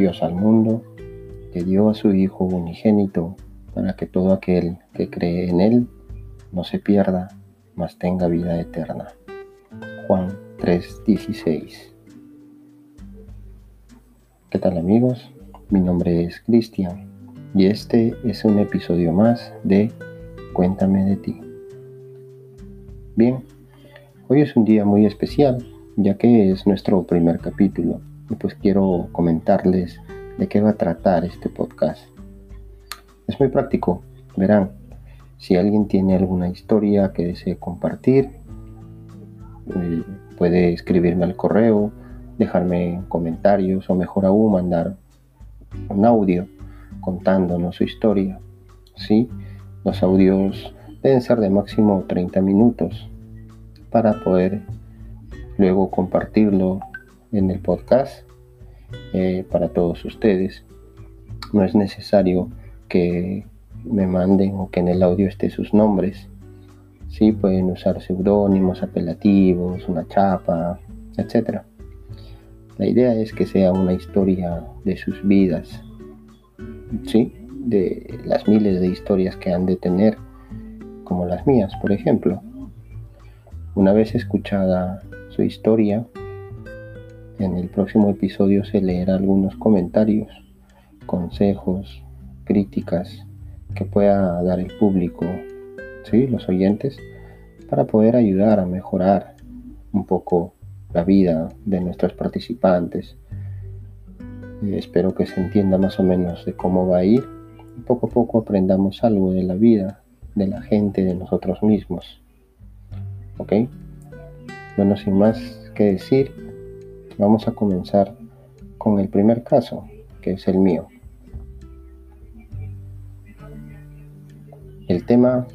Dios al mundo, que dio a su Hijo unigénito, para que todo aquel que cree en Él no se pierda, mas tenga vida eterna. Juan 3:16 ¿Qué tal amigos? Mi nombre es Cristian y este es un episodio más de Cuéntame de ti. Bien, hoy es un día muy especial ya que es nuestro primer capítulo y pues quiero comentarles de qué va a tratar este podcast. Es muy práctico, verán, si alguien tiene alguna historia que desee compartir, eh, puede escribirme al correo, dejarme comentarios o mejor aún mandar un audio contándonos su historia. ¿sí? Los audios deben ser de máximo 30 minutos para poder luego compartirlo en el podcast eh, para todos ustedes. No es necesario que me manden o que en el audio esté sus nombres. Sí, pueden usar seudónimos, apelativos, una chapa, etc. La idea es que sea una historia de sus vidas, ¿sí? de las miles de historias que han de tener, como las mías, por ejemplo. Una vez escuchada su historia, en el próximo episodio se leerá algunos comentarios, consejos, críticas que pueda dar el público, ¿sí? los oyentes, para poder ayudar a mejorar un poco la vida de nuestros participantes. Eh, espero que se entienda más o menos de cómo va a ir y poco a poco aprendamos algo de la vida, de la gente, de nosotros mismos. ¿Ok? Bueno, sin más que decir, vamos a comenzar con el primer caso, que es el mío. El tema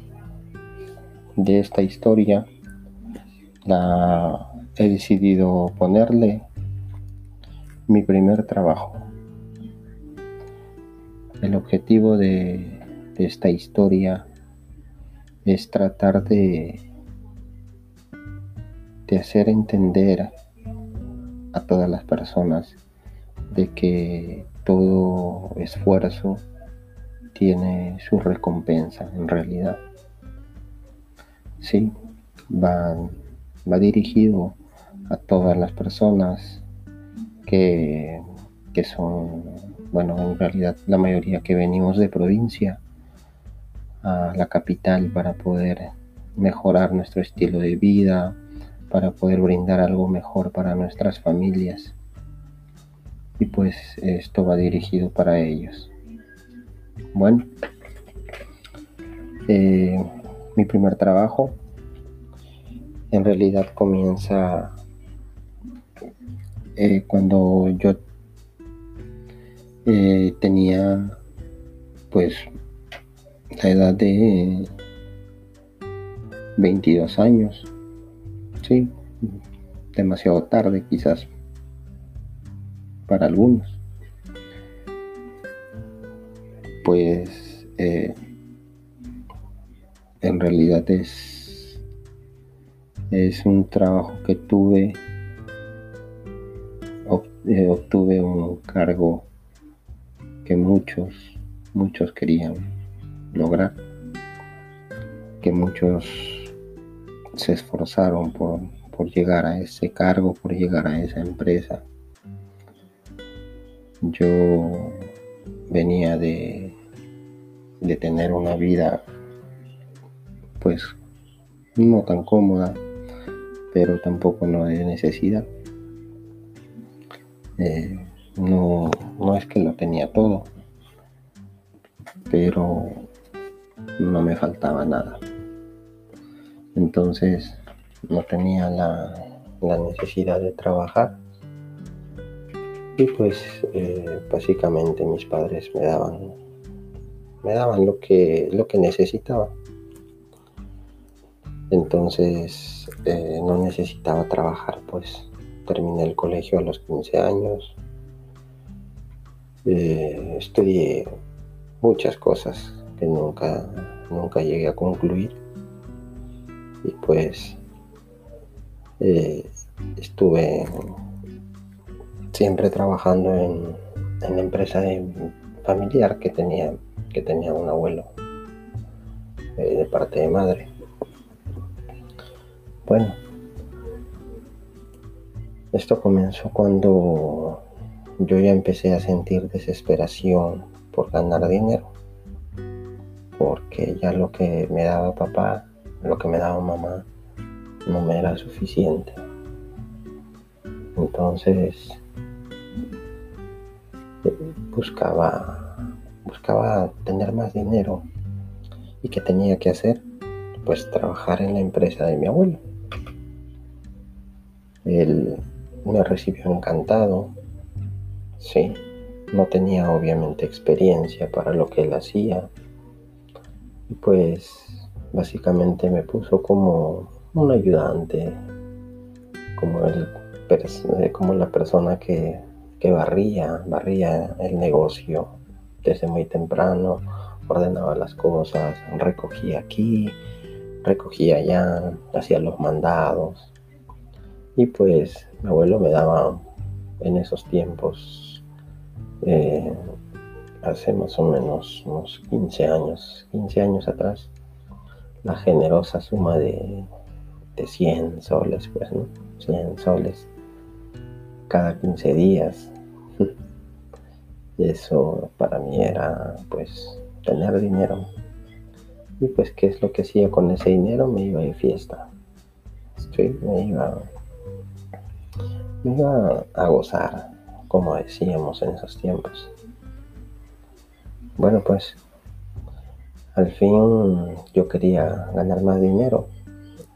de esta historia la he decidido ponerle mi primer trabajo. El objetivo de, esta historia es tratar de de hacer entender a todas las personas de que todo esfuerzo tiene su recompensa en realidad. Sí, va, va dirigido a todas las personas que, que son, bueno, en realidad la mayoría que venimos de provincia a la capital para poder mejorar nuestro estilo de vida, para poder brindar algo mejor para nuestras familias. Y pues esto va dirigido para ellos. Bueno, eh, mi primer trabajo en realidad comienza eh, cuando yo eh, tenía pues la edad de 22 años Sí, demasiado tarde quizás para algunos. Pues eh, en realidad es, es un trabajo que tuve, eh, obtuve un cargo que muchos, muchos querían lograr, que muchos se esforzaron por, llegar a ese cargo, por llegar a esa empresa. Yo venía de, de tener una vida pues no tan cómoda, pero tampoco no de necesidad. Eh, no, no es que lo tenía todo, pero no me faltaba nada. Entonces no tenía la, necesidad de trabajar. Y pues eh, básicamente mis padres me daban me daban lo que lo que necesitaba. Entonces eh, no necesitaba trabajar, pues terminé el colegio a los 15 años. Eh, estudié muchas cosas que nunca, nunca llegué a concluir y pues eh, estuve siempre trabajando en, la empresa familiar que tenía, que tenía un abuelo eh, de parte de madre. Bueno, esto comenzó cuando yo ya empecé a sentir desesperación por ganar dinero, porque ya lo que me daba papá, lo que me daba mamá, no me era suficiente. Entonces buscaba buscaba tener más dinero. Y qué tenía que hacer pues trabajar en la empresa de mi abuelo. Él me recibió encantado sí. No tenía obviamente experiencia para lo que él hacía. Y pues básicamente me puso como un ayudante como el como la persona que que barría, barría el negocio desde muy temprano, ordenaba las cosas, recogía aquí, recogía allá, hacía los mandados. Y pues mi abuelo me daba en esos tiempos, eh, hace más o menos unos 15 años, 15 años atrás, la generosa suma de, de 100 soles, pues, ¿no? 100 soles cada 15 días. Y eso para mí era pues tener dinero. Y pues qué es lo que hacía con ese dinero, me iba de fiesta. Sí, me iba, me iba a gozar, como decíamos en esos tiempos. Bueno, pues al fin yo quería ganar más dinero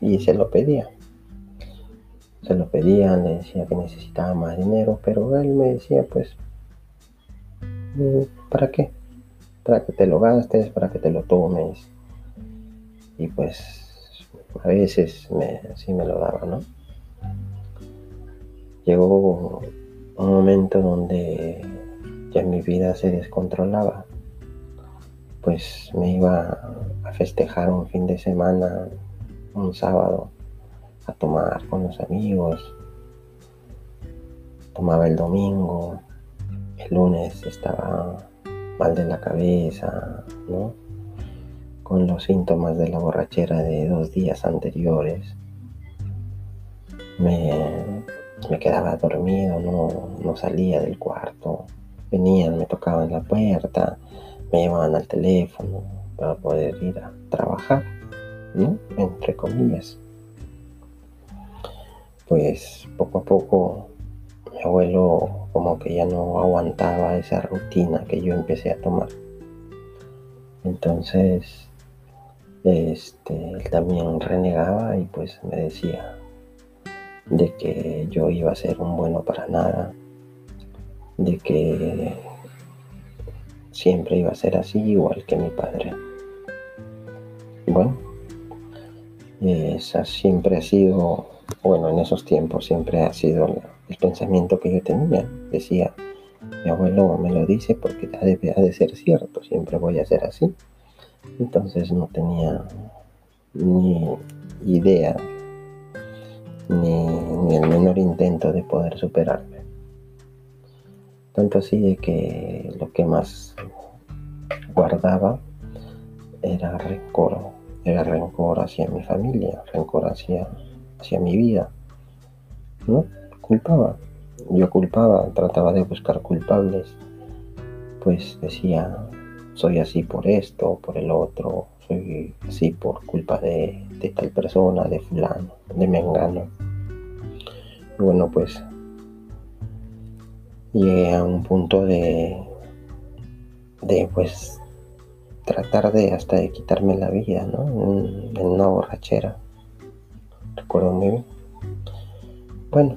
y se lo pedía se lo pedían, le decía que necesitaba más dinero, pero él me decía, pues, ¿para qué? Para que te lo gastes, para que te lo tomes. Y pues, a veces me, sí me lo daba, ¿no? Llegó un momento donde ya mi vida se descontrolaba. Pues me iba a festejar un fin de semana, un sábado a tomar con los amigos. Tomaba el domingo, el lunes estaba mal de la cabeza, ¿no? Con los síntomas de la borrachera de dos días anteriores. Me, me quedaba dormido, no, no salía del cuarto. Venían, me tocaban la puerta, me llevaban al teléfono para poder ir a trabajar, ¿no? Entre comillas pues poco a poco mi abuelo como que ya no aguantaba esa rutina que yo empecé a tomar. Entonces, este, él también renegaba y pues me decía de que yo iba a ser un bueno para nada, de que siempre iba a ser así igual que mi padre. Bueno, esa siempre ha sido bueno, en esos tiempos siempre ha sido el pensamiento que yo tenía. Decía, mi abuelo me lo dice porque ha de, ser cierto, siempre voy a ser así. Entonces no tenía ni idea, ni, ni el menor intento de poder superarme. Tanto así de que lo que más guardaba era rencor, era rencor hacia mi familia, rencor hacia hacia mi vida. ¿No? Culpaba. Yo culpaba, trataba de buscar culpables. Pues decía, soy así por esto, por el otro, soy así por culpa de, tal persona, de fulano, de mengano. Y bueno, pues llegué a un punto de, de pues tratar de hasta de quitarme la vida, ¿no? En, una borrachera recuerdo muy bien. Bueno,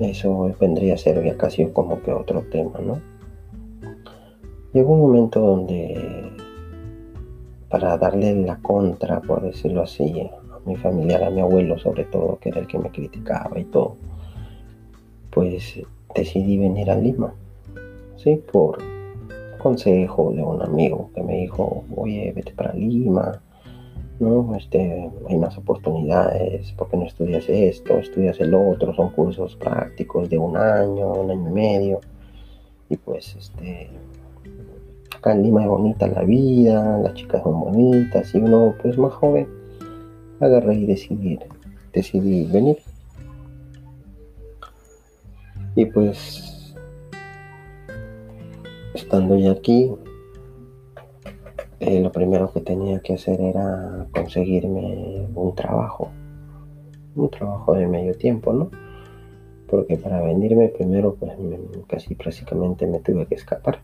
eso vendría a ser ya casi como que otro tema, ¿no? Llegó un momento donde, para darle la contra, por decirlo así, a mi familiar, a mi abuelo sobre todo, que era el que me criticaba y todo, pues decidí venir a Lima, ¿sí? Por consejo de un amigo que me dijo, oye, vete para Lima, ¿no? Este, hay más oportunidades, ¿por qué no estudias esto? Estudias el otro, son cursos prácticos de un año, un año y medio. Y pues, este, acá en Lima es bonita la vida, las chicas son bonitas y uno pues más joven agarré y decidí, decidí venir. Y pues, estando ya aquí, eh, lo primero que tenía que hacer era conseguirme un trabajo, un trabajo de medio tiempo, ¿no? Porque para venirme primero, pues casi prácticamente me tuve que escapar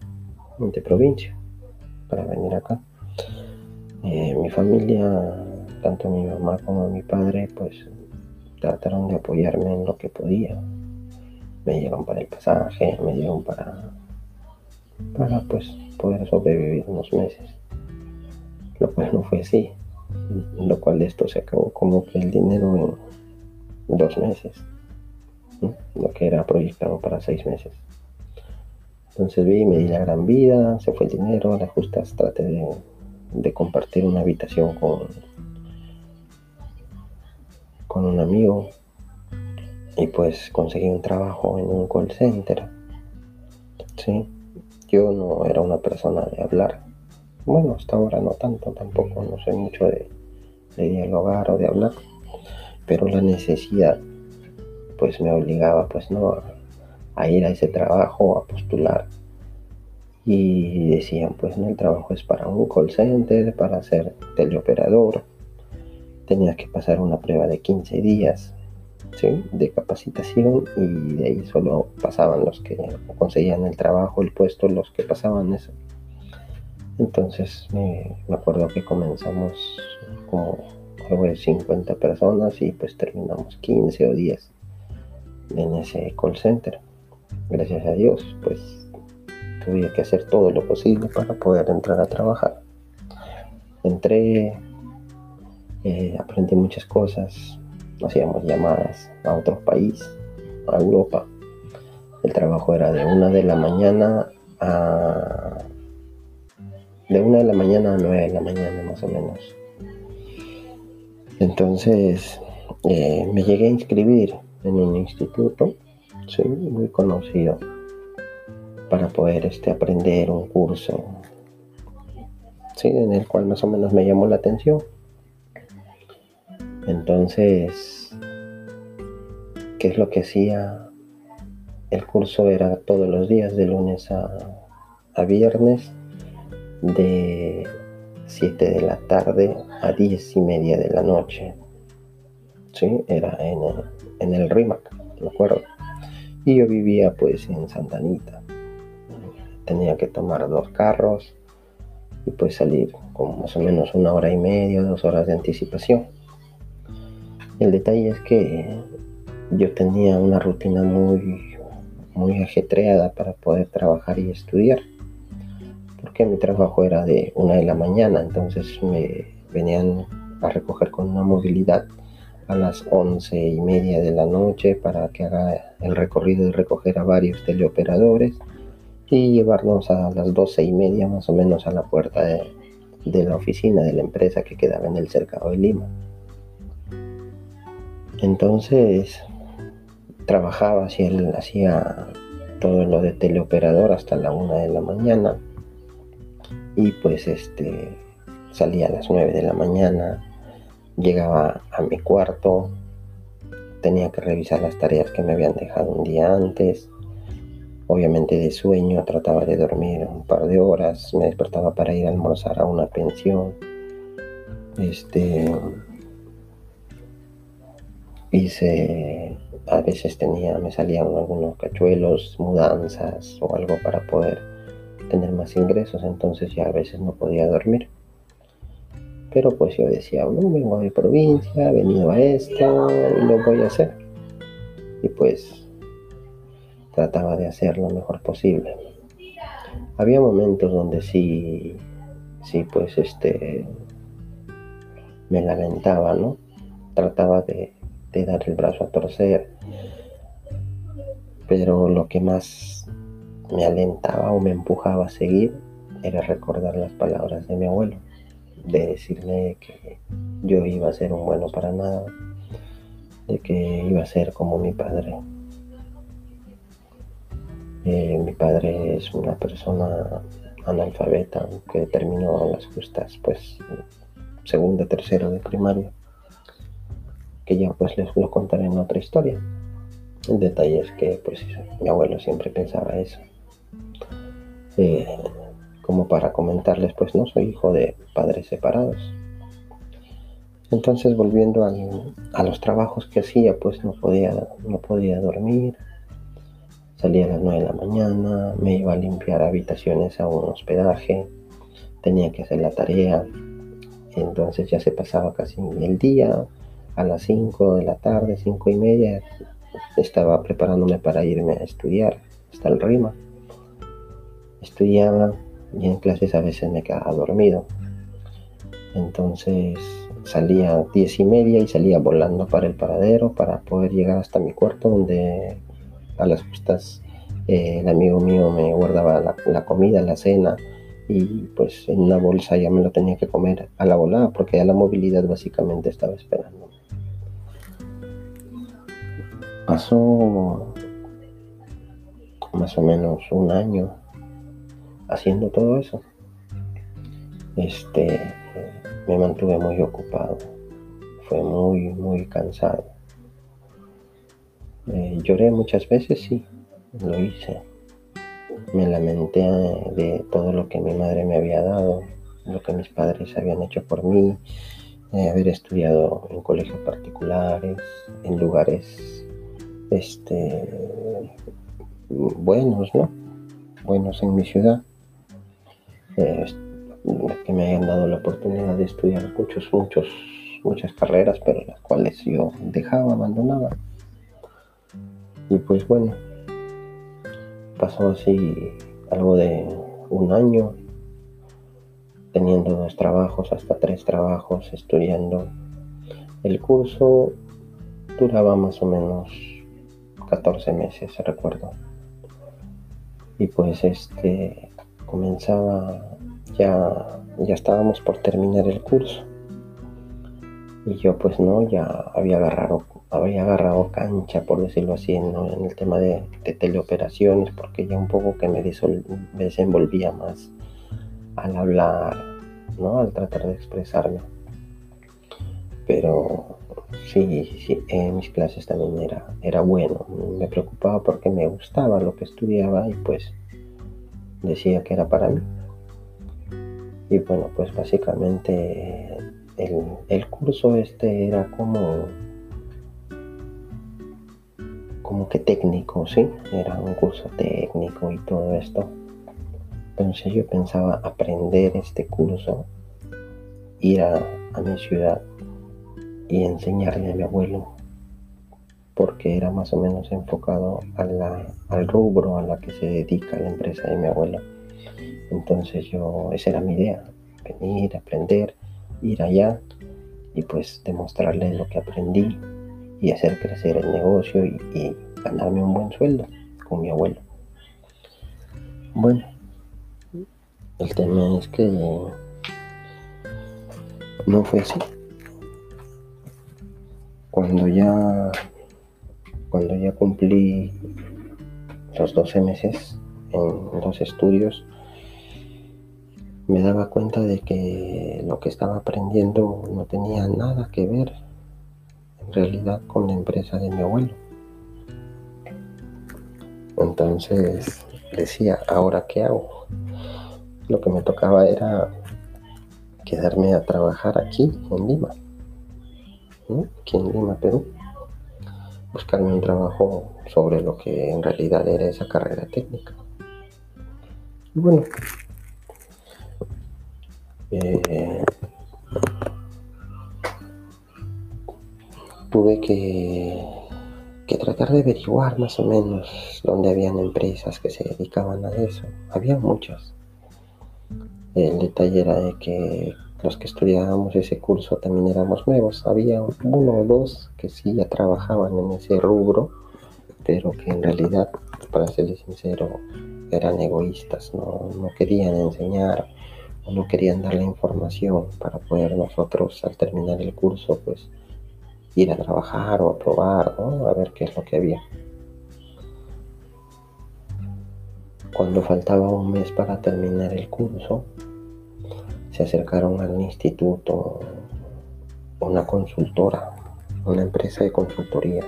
de provincia para venir acá. Eh, mi familia, tanto mi mamá como mi padre, pues trataron de apoyarme en lo que podía. Me dieron para el pasaje, me dieron para, para pues poder sobrevivir unos meses lo cual no fue así, lo cual esto se acabó como que el dinero en dos meses, lo que era proyectado para seis meses. Entonces vi, me di la gran vida, se fue el dinero, las justas traté de, de compartir una habitación con, con un amigo y pues conseguí un trabajo en un call center. Sí, yo no era una persona de hablar, bueno, hasta ahora no tanto, tampoco, no sé mucho de, dialogar o de hablar, pero la necesidad pues me obligaba pues no a, ir a ese trabajo, a postular. Y decían, pues no, el trabajo es para un call center, para ser teleoperador. Tenías que pasar una prueba de 15 días de capacitación y de ahí solo pasaban los que conseguían el trabajo, el puesto, los que pasaban eso. Entonces me acuerdo que comenzamos como algo de 50 personas y pues terminamos 15 o 10 en ese call center. Gracias a Dios, pues tuve que hacer todo lo posible para poder entrar a trabajar. Entré, eh, aprendí muchas cosas, hacíamos llamadas a otro país, a Europa. El trabajo era de una de la mañana a de una de la mañana a nueve de la mañana más o menos. Entonces eh, me llegué a inscribir en un instituto, sí, muy conocido, para poder este, aprender un curso, sí, en el cual más o menos me llamó la atención. Entonces, ¿qué es lo que hacía? El curso era todos los días, de lunes a, viernes, de 7 de la tarde a 10 y media de la noche. Sí, era en el, en el RIMAC, me acuerdo. Y yo vivía pues en Santa Anita. Tenía que tomar dos carros y pues salir con más o menos una hora y media, dos horas de anticipación. El detalle es que yo tenía una rutina muy, muy ajetreada para poder trabajar y estudiar porque mi trabajo era de una de la mañana, entonces me venían a recoger con una movilidad a las once y media de la noche para que haga el recorrido y recoger a varios teleoperadores y llevarnos a las doce y media más o menos a la puerta de, la oficina de la empresa que quedaba en el cercado de Lima. Entonces trabajaba, hacía, hacía todo lo de teleoperador hasta la una de la mañana. Y pues este salía a las 9 de la mañana, llegaba a mi cuarto, tenía que revisar las tareas que me habían dejado un día antes, obviamente de sueño, trataba de dormir un par de horas, me despertaba para ir a almorzar a una pensión, este hice a veces tenía me salían algunos cachuelos mudanzas o algo para poder tener más ingresos, entonces ya a veces no podía dormir. Pero pues yo decía, no, vengo de provincia, he venido a esto y lo voy a hacer. Y pues trataba de hacer lo mejor posible. Había momentos donde sí, sí, pues este, me lamentaba, ¿no? Trataba de, de dar el brazo a torcer. Pero lo que más me alentaba o me empujaba a seguir era recordar las palabras de mi abuelo. de decirme que yo iba a ser un bueno para nada, de que iba a ser como mi padre. Eh, mi padre es una persona analfabeta que terminó las justas, pues, segundo, tercero de primaria, que ya pues les lo contaré en otra historia. El detalle es que pues mi abuelo siempre pensaba eso. Eh, como para comentarles, pues no soy hijo de padres separados. Entonces volviendo a los trabajos que hacía, pues no podía, no podía dormir. Salía a las 9 de la mañana, me iba a limpiar habitaciones a un hospedaje, tenía que hacer la tarea. Entonces ya se pasaba casi el día, a las 5 de la tarde, 5 y media, estaba preparándome para irme a estudiar hasta el RIMA. Estudiaba y en clases a veces me quedaba dormido. Entonces salía a diez y media y salía volando para el paradero para poder llegar hasta mi cuarto donde a las justas eh, el amigo mío me guardaba la, la, comida, la cena y pues en una bolsa ya me lo tenía que comer a la volada porque ya la movilidad básicamente estaba esperando. Pasó más o menos un año haciendo todo eso. Este, me mantuve muy ocupado. Fue muy, muy cansado. Eh, lloré muchas veces, sí, lo hice. Me lamenté de todo lo que mi madre me había dado, lo que mis padres habían hecho por mí, haber estudiado en colegios particulares, en lugares este, buenos, ¿no? Buenos en mi ciudad. Que me hayan dado la oportunidad de estudiar muchos, muchos, muchas carreras, pero las cuales yo dejaba, abandonaba. Y pues bueno, pasó así algo de un año, teniendo dos trabajos, hasta tres trabajos, estudiando. El curso duraba más o menos 14 meses, recuerdo. Y pues este comenzaba, ya, ya estábamos por terminar el curso. Y yo pues no, ya había agarrado, había agarrado cancha, por decirlo así, en el tema de, teleoperaciones, porque ya un poco que me, desenvolvía más al hablar, ¿no? Al tratar de expresarme. Pero sí, sí, en mis clases también era, era bueno. Me preocupaba porque me gustaba lo que estudiaba y pues decía que era para mí. Y bueno, pues básicamente el, curso este era como como que técnico, ¿sí? Era un curso técnico y todo esto. Entonces yo pensaba aprender este curso, ir a, mi ciudad y enseñarle a mi abuelo, porque era más o menos enfocado al rubro a la que se dedica la empresa de mi abuelo. Entonces yo, esa era mi idea, venir, aprender, ir allá y pues demostrarle lo que aprendí y hacer crecer el negocio y, ganarme un buen sueldo con mi abuelo. Bueno, el tema es que no fue así. Cuando ya cuando ya cumplí los 12 meses en los estudios, me daba cuenta de que lo que estaba aprendiendo no tenía nada que ver en realidad con la empresa de mi abuelo. Entonces decía, ¿ahora qué hago? Lo que me tocaba era quedarme a trabajar aquí en Lima, aquí en Lima, Perú buscarme un trabajo sobre lo que en realidad era esa carrera técnica. Y bueno, eh, tuve que, que, tratar de averiguar más o menos dónde habían empresas que se dedicaban a eso. Había muchas. El detalle era de que los que estudiábamos ese curso también éramos nuevos. Había uno o dos que sí ya trabajaban en ese rubro, pero que en realidad, para serles sincero, eran egoístas, no, querían enseñar no querían dar la información para poder nosotros al terminar el curso pues ir a trabajar o a probar, a ver qué es lo que había. Cuando faltaba un mes para terminar el curso, se acercaron al instituto una consultora, una empresa de consultoría,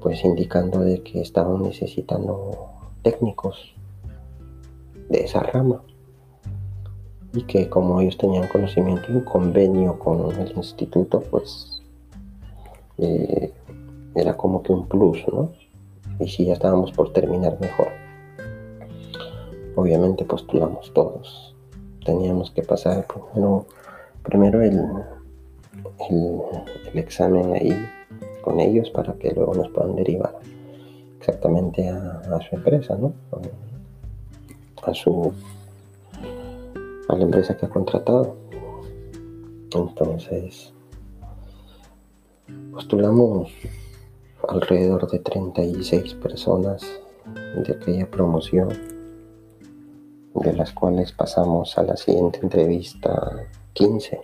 pues indicando de que estaban necesitando técnicos de esa rama y que como ellos tenían conocimiento y un convenio con el instituto, pues eh, era como que un plus, ¿no? Y si ya estábamos por terminar mejor. Obviamente postulamos todos. Teníamos que pasar primero, primero el, el, examen ahí con ellos para que luego nos puedan derivar exactamente a, a su empresa, ¿no? A su a la empresa que ha contratado. Entonces, postulamos alrededor de 36 personas de aquella promoción, de las cuales pasamos a la siguiente entrevista 15.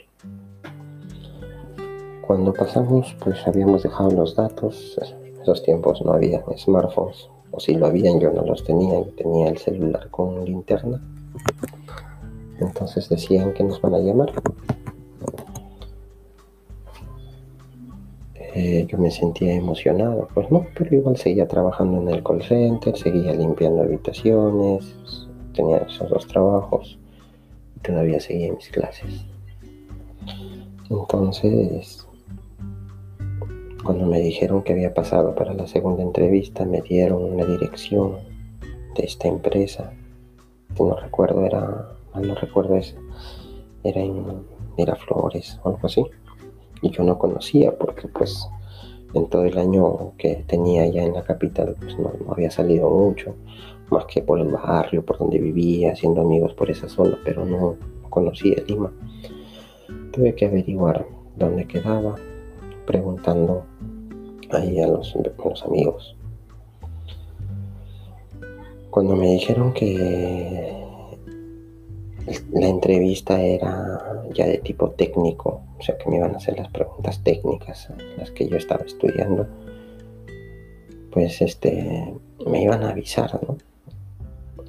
Cuando pasamos, pues habíamos dejado los datos. En esos tiempos no había smartphones, o si lo habían, yo no los tenía, yo tenía el celular con linterna. Entonces decían que nos van a llamar. Eh, yo me sentía emocionado, pues no, pero igual seguía trabajando en el call center, seguía limpiando habitaciones, tenía esos dos trabajos y todavía seguía mis clases. Entonces, cuando me dijeron que había pasado para la segunda entrevista, me dieron una dirección de esta empresa, que no recuerdo, era no recuerdo eso, era en Miraflores o algo así. Y yo no conocía porque pues en todo el año que tenía ya en la capital pues no, había salido mucho, más que por el barrio, por donde vivía, haciendo amigos por esa zona, pero no conocía Lima. Tuve que averiguar dónde quedaba, preguntando ahí a los, a los amigos. Cuando me dijeron que la entrevista era ya de tipo técnico, o sea que me iban a hacer las preguntas técnicas, las que yo estaba estudiando, pues este, me iban a avisar, ¿no?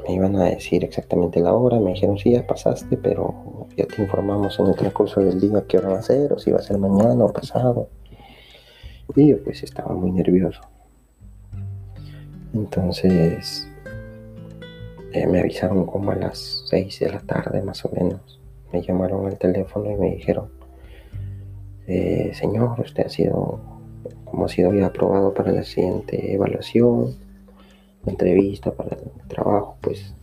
Me iban a decir exactamente la hora, me dijeron, sí, ya pasaste, pero ya te informamos en el transcurso del día qué hora va a ser, o si va a ser mañana o pasado. Y yo pues estaba muy nervioso. Entonces, eh, me avisaron como a las 6 de la tarde más o menos. Me llamaron al teléfono y me dijeron, eh, señor, usted ha sido, como ha sido ya aprobado para la siguiente evaluación, entrevista para el trabajo, pues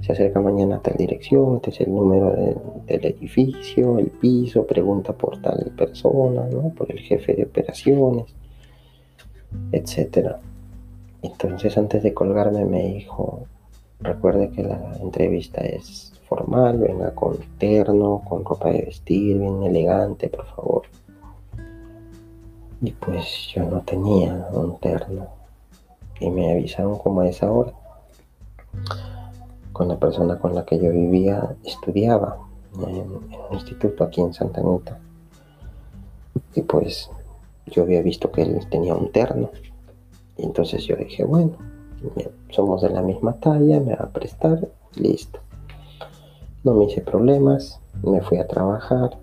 se acerca mañana a tal dirección, este es el número del edificio, el piso, pregunta por tal persona, ¿no? por el jefe de operaciones, etcétera. Entonces antes de colgarme me dijo, Recuerde que la entrevista es formal, venga con terno, con ropa de vestir, bien elegante, por favor. Y pues yo no tenía un terno. Y me avisaron como a esa hora. Con la persona con la que yo vivía, estudiaba en, un instituto aquí en Santa Anita. Y pues yo había visto que él tenía un terno. Y entonces yo dije, bueno, somos de la misma talla, me va a prestar, listo. No me hice problemas, me fui a trabajar.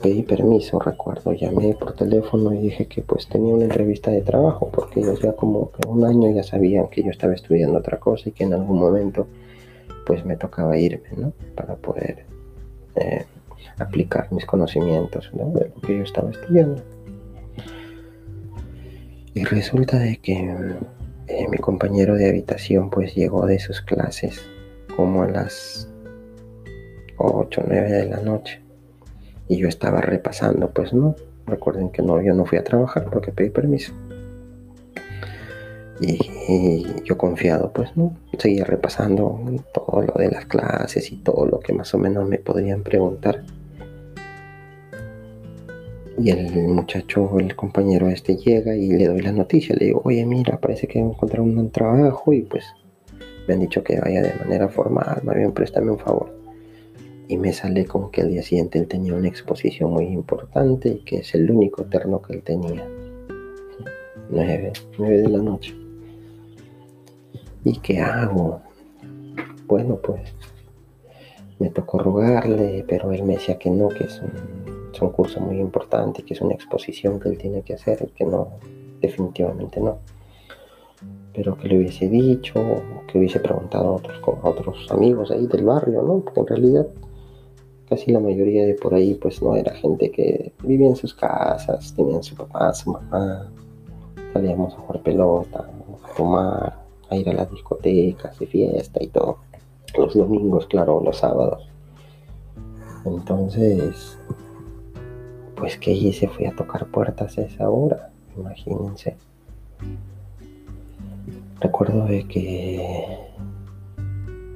Pedí permiso, recuerdo, llamé por teléfono y dije que pues tenía una entrevista de trabajo, porque ellos ya como un año ya sabían que yo estaba estudiando otra cosa y que en algún momento pues me tocaba irme, ¿no? Para poder eh, aplicar mis conocimientos de lo que yo estaba estudiando. Y resulta de que eh, mi compañero de habitación pues llegó de sus clases como a las 8 o 9 de la noche. Y yo estaba repasando, pues no. Recuerden que no, yo no fui a trabajar porque pedí permiso. Y, yo confiado, pues no, seguía repasando todo lo de las clases y todo lo que más o menos me podrían preguntar. Y el muchacho, el compañero este llega y le doy la noticia. Le digo, oye, mira, parece que encontraron un trabajo y pues me han dicho que vaya de manera formal, más bien préstame un favor. Y me sale con que al día siguiente él tenía una exposición muy importante y que es el único terno que él tenía. 9, 9 de la noche. ¿Y qué hago? Bueno, pues me tocó rogarle, pero él me decía que no, que es un, curso muy importante, que es una exposición que él tiene que hacer que no, definitivamente no pero que le hubiese dicho, que hubiese preguntado a otros amigos ahí del barrio, ¿no? Porque en realidad casi la mayoría de por ahí pues no era gente que vivía en sus casas, tenían su papá, su mamá, salíamos a jugar pelota, a tomar, a ir a las discotecas de fiesta y todo. Los domingos, claro, los sábados. Entonces, pues que hice, fui a tocar puertas a esa hora, imagínense. Recuerdo de que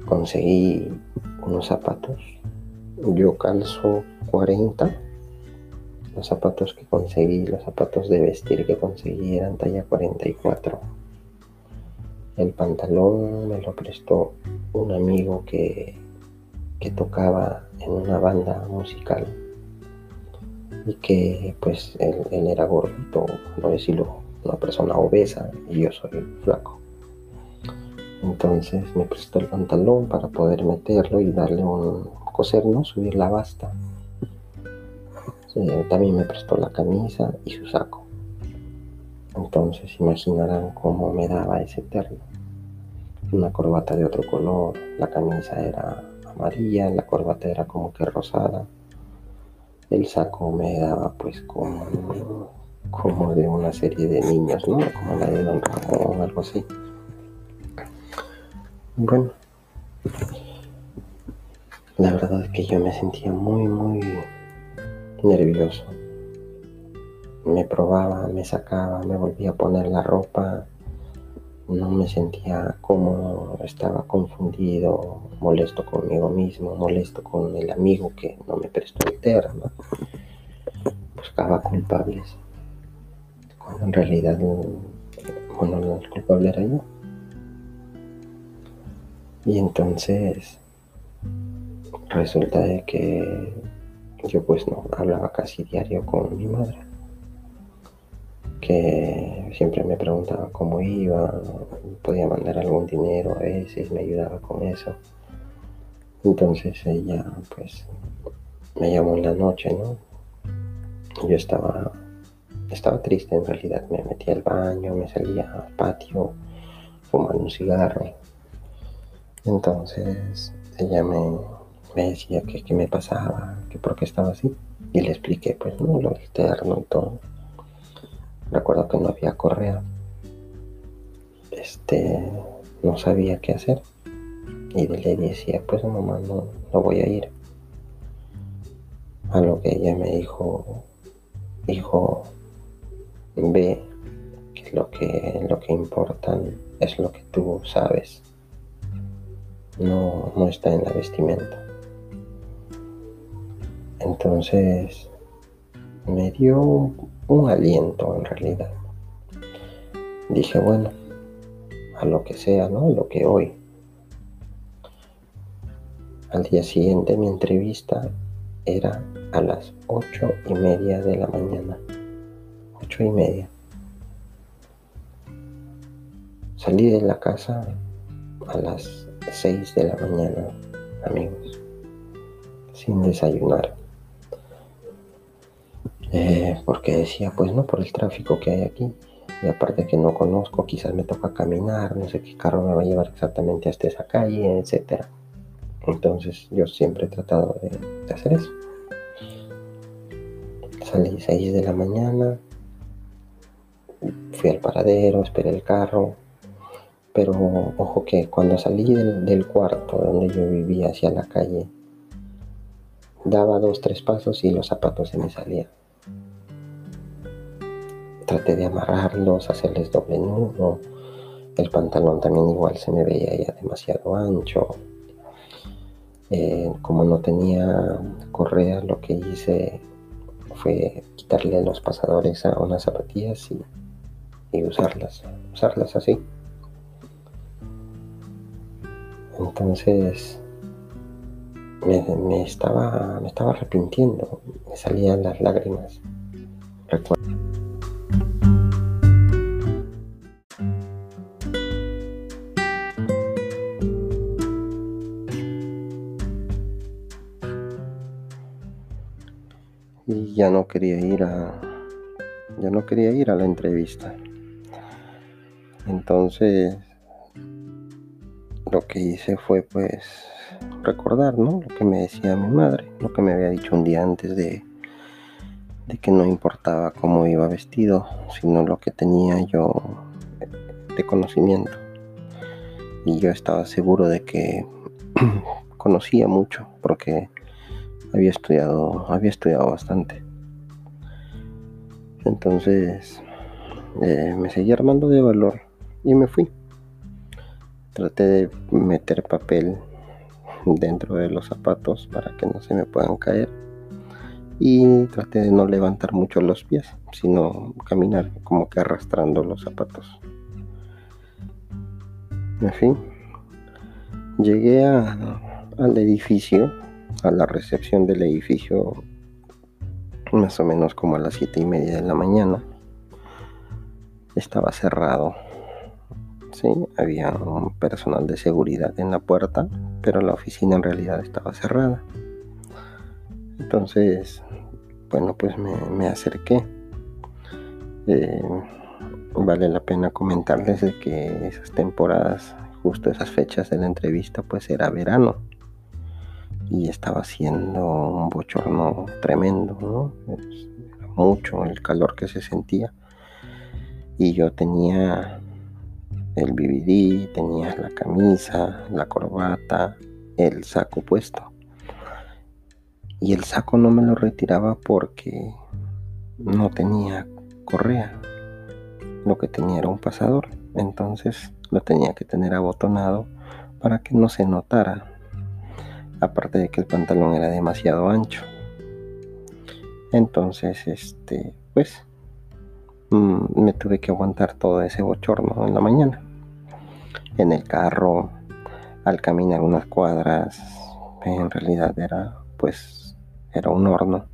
conseguí unos zapatos. Yo calzo 40. Los zapatos que conseguí, los zapatos de vestir que conseguí eran talla 44. El pantalón me lo prestó un amigo que, que tocaba en una banda musical y que pues él, era gordito, no decirlo, una persona obesa y yo soy flaco. Entonces me prestó el pantalón para poder meterlo y darle un coser, ¿no? Subir la basta. también me prestó la camisa y su saco. Entonces imaginarán cómo me daba ese terno. Una corbata de otro color, la camisa era amarilla, la corbata era como que rosada. El saco me daba pues como, como de una serie de niños, ¿no? Como la de Don Ramón, algo así. Bueno, la verdad es que yo me sentía muy, muy nervioso. Me probaba, me sacaba, me volvía a poner la ropa. No me sentía cómodo, estaba confundido, molesto conmigo mismo, molesto con el amigo que no me prestó el terno. Buscaba culpables. Cuando en realidad, bueno, el culpable era yo. Y entonces resulta de que yo pues no hablaba casi diario con mi madre, que siempre me preguntaba cómo iba, podía mandar algún dinero a veces, me ayudaba con eso. Entonces ella pues me llamó en la noche, ¿no? Yo estaba, estaba triste en realidad, me metía al baño, me salía al patio, fumando un cigarro entonces ella me, decía que qué me pasaba, que por qué estaba así. Y le expliqué, pues, no, lo externo y todo. Recuerdo que no había correa. Este, no sabía qué hacer. Y le decía, pues, mamá, no, no voy a ir. A lo que ella me dijo, hijo, ve que lo que, lo que importa es lo que tú sabes no, no está en la vestimenta. Entonces me dio un, aliento en realidad. Dije, bueno, a lo que sea, ¿no? Lo que hoy. Al día siguiente mi entrevista era a las ocho y media de la mañana. Ocho y media. Salí de la casa a las 6 de la mañana, amigos, sin desayunar. Eh, porque decía, pues no, por el tráfico que hay aquí. Y aparte que no conozco, quizás me toca caminar, no sé qué carro me va a llevar exactamente hasta esa calle, etc. Entonces yo siempre he tratado de, hacer eso. Salí 6 de la mañana, fui al paradero, esperé el carro, pero ojo que cuando salí del, cuarto donde yo vivía hacia la calle, daba dos, tres pasos y los zapatos se me salían. Traté de amarrarlos, hacerles doble nudo. El pantalón también igual se me veía ya demasiado ancho. Eh, como no tenía correa, lo que hice fue quitarle los pasadores a unas zapatillas y, y usarlas, usarlas así. Entonces me, estaba, me estaba arrepintiendo, me salían las lágrimas. Ya no quería ir a ya no quería ir a la entrevista. Entonces lo que hice fue pues recordar, ¿no? Lo que me decía mi madre, lo que me había dicho un día antes de, de que no importaba cómo iba vestido, sino lo que tenía yo de conocimiento. Y yo estaba seguro de que conocía mucho porque había estudiado, había estudiado bastante. Entonces eh, me seguí armando de valor y me fui. Traté de meter papel dentro de los zapatos para que no se me puedan caer. Y traté de no levantar mucho los pies, sino caminar como que arrastrando los zapatos. En fin, llegué al edificio, a la recepción del edificio, más o menos como a las siete y media de la mañana. Estaba cerrado ¿sí? Había un personal de seguridad en la puerta, pero la oficina en realidad estaba cerrada. Entonces, bueno, pues me, acerqué. Eh, vale la pena comentarles que esas temporadas, justo esas fechas de la entrevista, pues era verano. Y estaba haciendo un bochorno tremendo. Era mucho el calor que se sentía. Y yo tenía el BBD, tenía la camisa, la corbata, el saco puesto. Y el saco no me lo retiraba porque no tenía correa. Lo que tenía era un pasador. Entonces lo tenía que tener abotonado para que no se notara. Aparte de que el pantalón era demasiado ancho. Entonces, este, pues Mm, me tuve que aguantar todo ese bochorno en la mañana. En el carro, al caminar unas cuadras, en realidad era pues era un horno.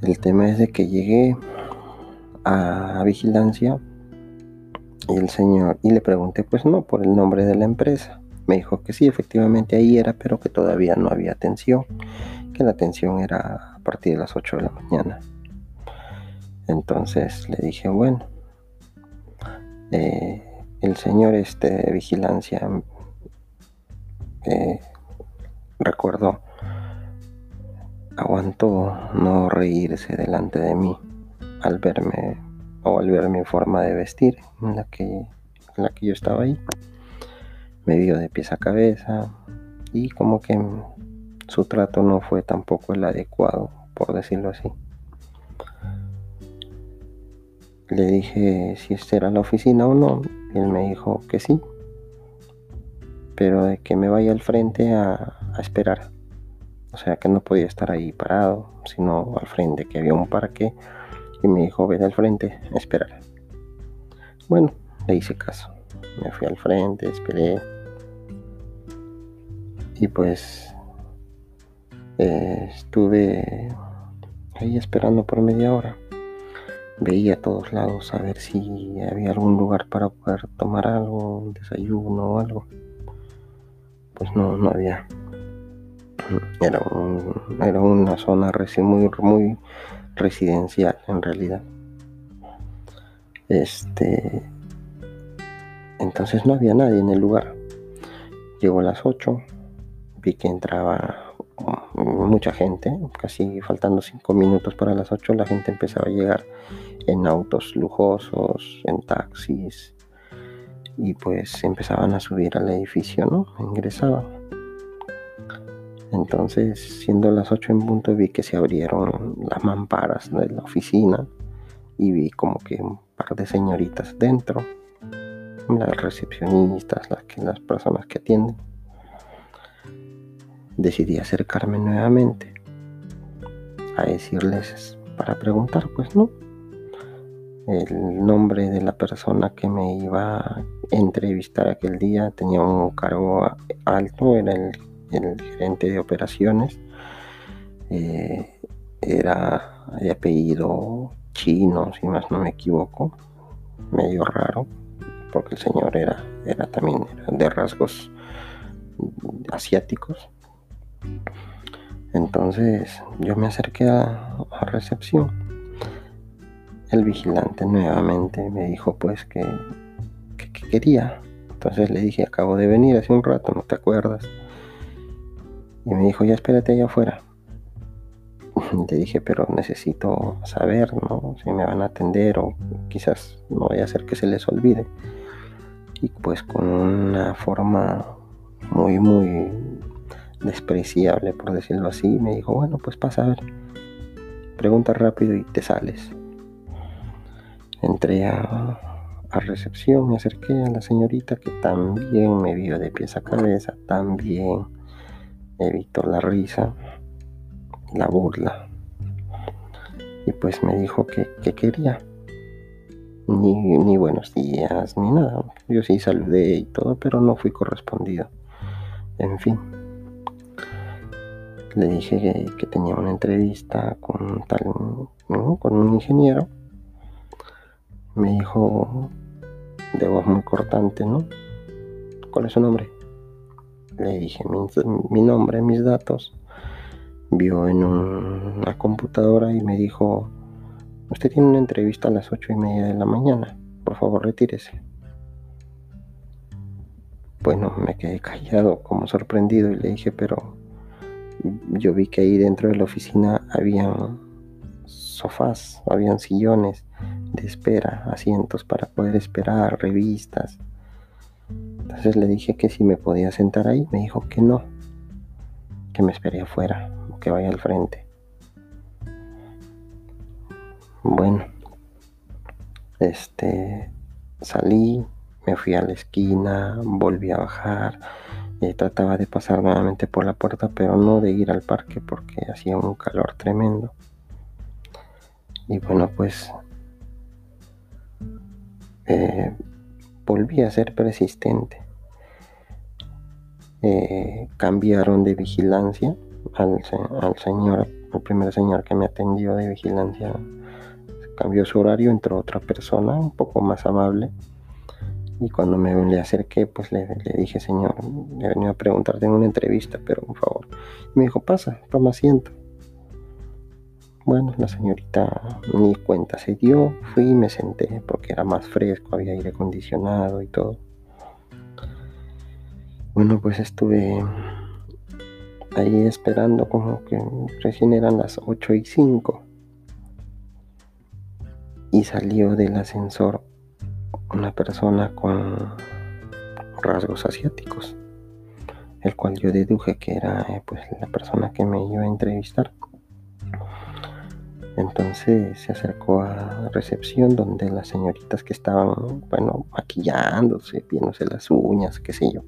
El tema es de que llegué a vigilancia y el señor y le pregunté pues no por el nombre de la empresa. Me dijo que sí, efectivamente ahí era, pero que todavía no había atención, que la atención era a partir de las 8 de la mañana. Entonces le dije, bueno, eh, el señor este de vigilancia eh, recuerdo aguantó no reírse delante de mí al verme o al ver mi forma de vestir en la que, en la que yo estaba ahí. Me vio de pies a cabeza y como que su trato no fue tampoco el adecuado, por decirlo así. Le dije si esta era la oficina o no. Y él me dijo que sí. Pero de que me vaya al frente a, esperar. O sea que no podía estar ahí parado, sino al frente, que había un parque. Y me dijo, ve al frente, a esperar. Bueno, le hice caso. Me fui al frente, esperé. Y pues eh, estuve ahí esperando por media hora veía a todos lados a ver si había algún lugar para poder tomar algo, un desayuno o algo. Pues no, no había. Era, era una zona muy, muy residencial en realidad. Este. Entonces no había nadie en el lugar. Llegó a las 8, vi que entraba mucha gente, casi faltando cinco minutos para las 8, la gente empezaba a llegar en autos lujosos, en taxis, y pues empezaban a subir al edificio, ¿no? Ingresaban. Entonces, siendo las 8 en punto, vi que se abrieron las mamparas de la oficina y vi como que un par de señoritas dentro, las recepcionistas, las, que, las personas que atienden decidí acercarme nuevamente a decirles para preguntar, pues no. el nombre de la persona que me iba a entrevistar aquel día. Tenía un cargo alto, era el, gerente de operaciones. Eh, era de apellido chino, si más no me equivoco, medio raro, porque el señor era, era también de rasgos asiáticos. Entonces yo me acerqué a, recepción. El vigilante nuevamente me dijo pues que, que, quería. Entonces le dije, acabo de venir hace un rato, ¿no te acuerdas? Y me dijo, ya espérate allá afuera. Le dije, pero necesito saber, ¿no? Si me van a atender o quizás no vaya a ser que se les olvide. Y pues con una forma muy, muy despreciable, por decirlo así. Me dijo, bueno, pues pasa a ver. Pregunta rápido y te sales. Entré a, a recepción, me acerqué a la señorita que también me vio de pies a cabeza, también evitó la risa, la burla. Y pues me dijo que, que quería. Ni, ni buenos días, ni nada. Yo sí saludé y todo, pero no fui correspondido. En fin, le dije que, tenía una entrevista con tal, con un ingeniero. Me dijo de voz muy cortante, ¿no? ¿Cuál es su nombre? Le dije mi, nombre, mis datos. Vio en una computadora y me dijo, usted tiene una entrevista a las ocho y media de la mañana. Por favor, retírese. Bueno, me quedé callado, como sorprendido, y le dije, pero yo vi que ahí dentro de la oficina habían sofás, habían sillones de espera, asientos para poder esperar, revistas. Entonces le dije que si me podía sentar ahí, me dijo que no, que me esperé afuera, que vaya al frente. Bueno, este, salí, me fui a la esquina, volví a bajar, trataba de pasar nuevamente por la puerta, pero no de ir al parque porque hacía un calor tremendo. Y bueno, pues eh, volví a ser persistente. Eh, cambiaron de vigilancia al, al, señor, el primer señor que me atendió de vigilancia, cambió su horario, entró otra persona un poco más amable y cuando me le acerqué, pues le, dije, señor, le venía a preguntarte en una entrevista, pero por favor. me dijo, pasa, toma asiento. Bueno, la señorita ni cuenta se dio, fui y me senté porque era más fresco, había aire acondicionado y todo. Bueno, pues estuve ahí esperando como que recién eran las 8 y 5 y salió del ascensor una persona con rasgos asiáticos, el cual yo deduje que era eh, pues la persona que me iba a entrevistar. Entonces se acercó a recepción donde las señoritas que estaban, bueno, maquillándose, viéndose las uñas, qué sé yo,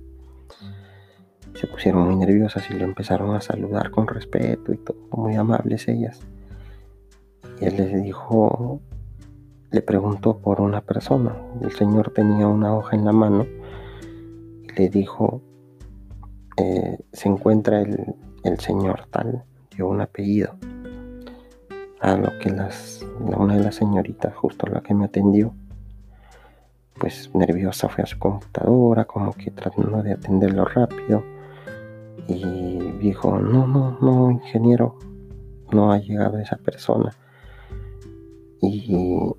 se pusieron muy nerviosas y le empezaron a saludar con respeto y todo, muy amables ellas. Y él les dijo, le preguntó por una persona. El señor tenía una hoja en la mano y le dijo, eh, se encuentra el, señor tal, dio un apellido. A lo que las, una de las señoritas, justo la que me atendió, pues nerviosa fue a su computadora, como que tratando de atenderlo rápido. Y dijo, no, no, no, ingeniero, no ha llegado esa persona. Y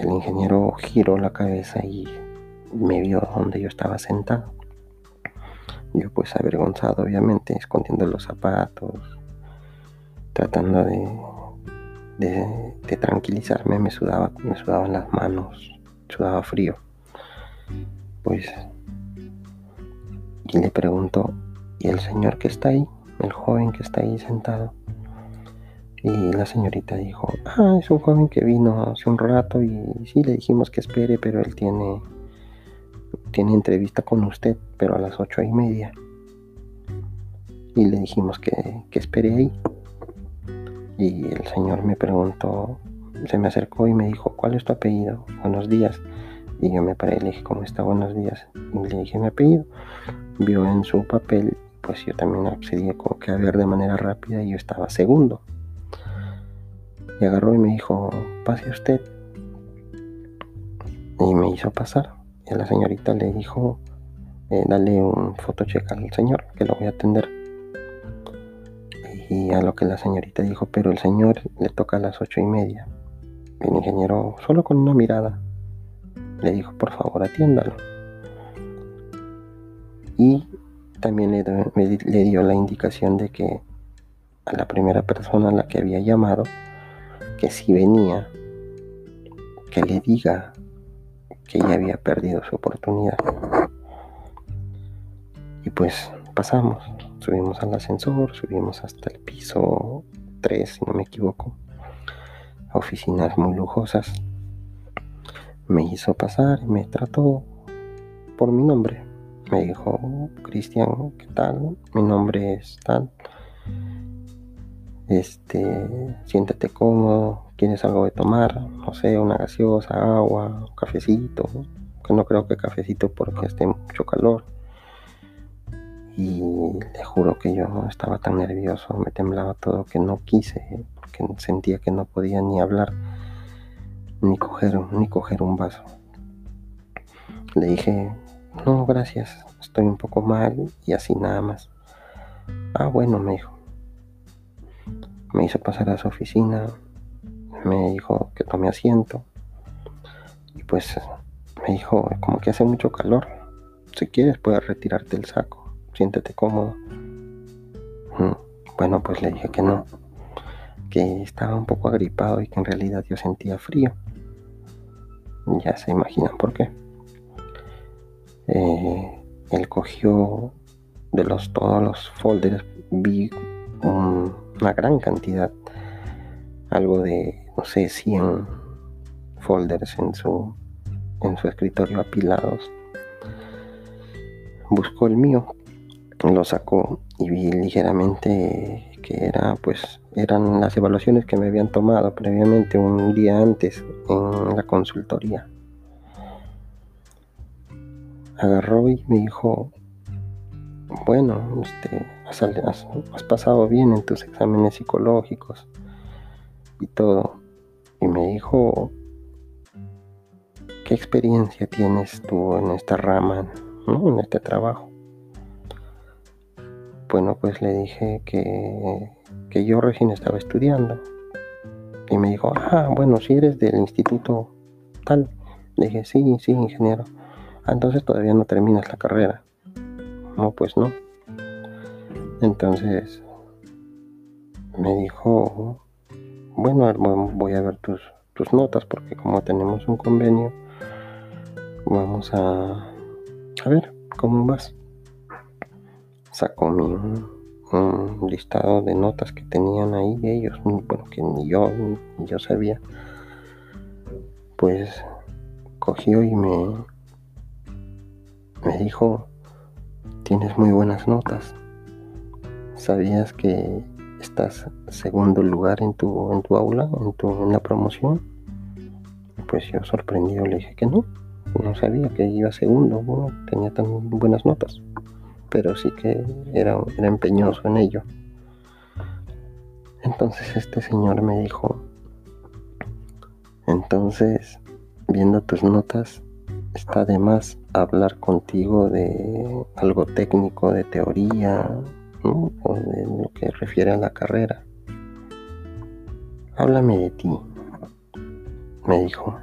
el ingeniero giró la cabeza y me vio donde yo estaba sentado. Yo pues avergonzado, obviamente, escondiendo los zapatos, tratando de, tranquilizarme, me sudaba, me sudaban las manos, sudaba frío. Pues, y le preguntó, ¿y el señor que está ahí? El joven que está ahí sentado. Y la señorita dijo, ah, es un joven que vino hace un rato y sí le dijimos que espere, pero él tiene, tiene entrevista con usted, pero a las ocho y media. Y le dijimos que, que espere ahí. Y el señor me preguntó, se me acercó y me dijo, ¿cuál es tu apellido? Buenos días. Y yo me paré y le dije, ¿cómo está? Buenos días. Y le dije mi apellido. Vio en su papel, pues yo también accedí como que a ver de manera rápida y yo estaba segundo. Y agarró y me dijo, pase usted. Y me hizo pasar. Y la señorita le dijo, eh, dale un fotocheck al señor, que lo voy a atender. Y a lo que la señorita dijo, pero el señor le toca a las ocho y media. El ingeniero, solo con una mirada, le dijo, por favor, atiéndalo. Y también le, le dio la indicación de que a la primera persona a la que había llamado, que si venía, que le diga que ya había perdido su oportunidad. Y pues pasamos, subimos al ascensor, subimos hasta el piso 3, si no me equivoco, a oficinas muy lujosas. Me hizo pasar me trató por mi nombre. Me dijo, Cristian, ¿qué tal? Mi nombre es tal este, siéntate cómodo, quieres algo de tomar, no sé, una gaseosa, agua, un cafecito, que no creo que cafecito porque esté mucho calor. Y le juro que yo estaba tan nervioso, me temblaba todo que no quise, porque sentía que no podía ni hablar, ni coger, ni coger un vaso. Le dije, no, gracias, estoy un poco mal y así nada más. Ah, bueno, me dijo me hizo pasar a su oficina, me dijo que tome asiento y pues me dijo como que hace mucho calor, si quieres puedes retirarte el saco, siéntete cómodo. Mm, bueno, pues le dije que no, que estaba un poco agripado y que en realidad yo sentía frío. Ya se imaginan por qué. Eh, él cogió de los todos los folders, vi un una gran cantidad, algo de, no sé, 100 folders en su, en su escritorio apilados. Buscó el mío, lo sacó y vi ligeramente que era, pues, eran las evaluaciones que me habían tomado previamente un día antes en la consultoría. Agarró y me dijo, bueno, este, has, pasado bien en tus exámenes psicológicos y todo. Y me dijo, ¿qué experiencia tienes tú en esta rama, en este trabajo? Bueno, pues le dije que, que yo recién estaba estudiando. Y me dijo, ah, bueno, si eres del instituto tal. Le dije, sí, sí, ingeniero. Ah, entonces todavía no terminas la carrera. No, pues no. Entonces me dijo, bueno, voy a ver tus, notas porque como tenemos un convenio, vamos a, ver cómo vas. Sacó mi, un listado de notas que tenían ahí ellos, bueno, que ni yo, ni yo sabía. Pues cogió y me, me dijo, tienes muy buenas notas. ¿Sabías que estás segundo lugar en tu, en tu aula, en, tu, en la promoción? Pues yo sorprendido le dije que no. No sabía que iba segundo, bueno, tenía tan buenas notas. Pero sí que era, era empeñoso en ello. Entonces este señor me dijo, entonces, viendo tus notas, está de más hablar contigo de algo técnico, de teoría, o de lo que refiere a la carrera. Háblame de ti, me dijo.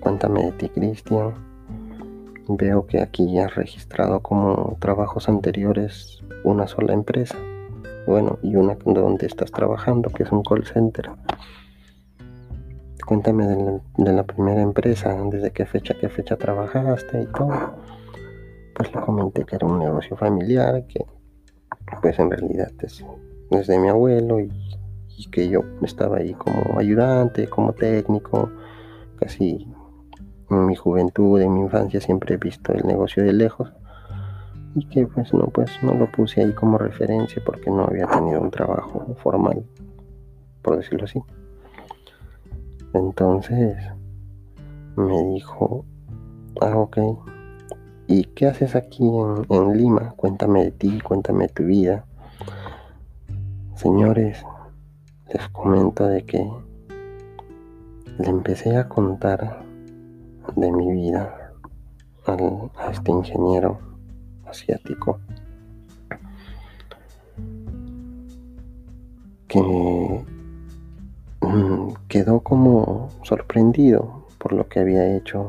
Cuéntame de ti, Cristian. Veo que aquí has registrado como trabajos anteriores una sola empresa. Bueno, y una donde estás trabajando, que es un call center. Cuéntame de la, primera empresa, desde qué fecha, qué fecha trabajaste y todo. Pues le comenté que era un negocio familiar, que pues en realidad es, de mi abuelo y, que yo estaba ahí como ayudante, como técnico, casi en mi juventud, en mi infancia siempre he visto el negocio de lejos y que pues no pues no lo puse ahí como referencia porque no había tenido un trabajo formal, por decirlo así. Entonces me dijo, ah, ok. ¿Y qué haces aquí en, Lima? Cuéntame de ti, cuéntame de tu vida. Señores, les comento de que le empecé a contar de mi vida a este ingeniero asiático que mm, quedó como sorprendido por lo que había hecho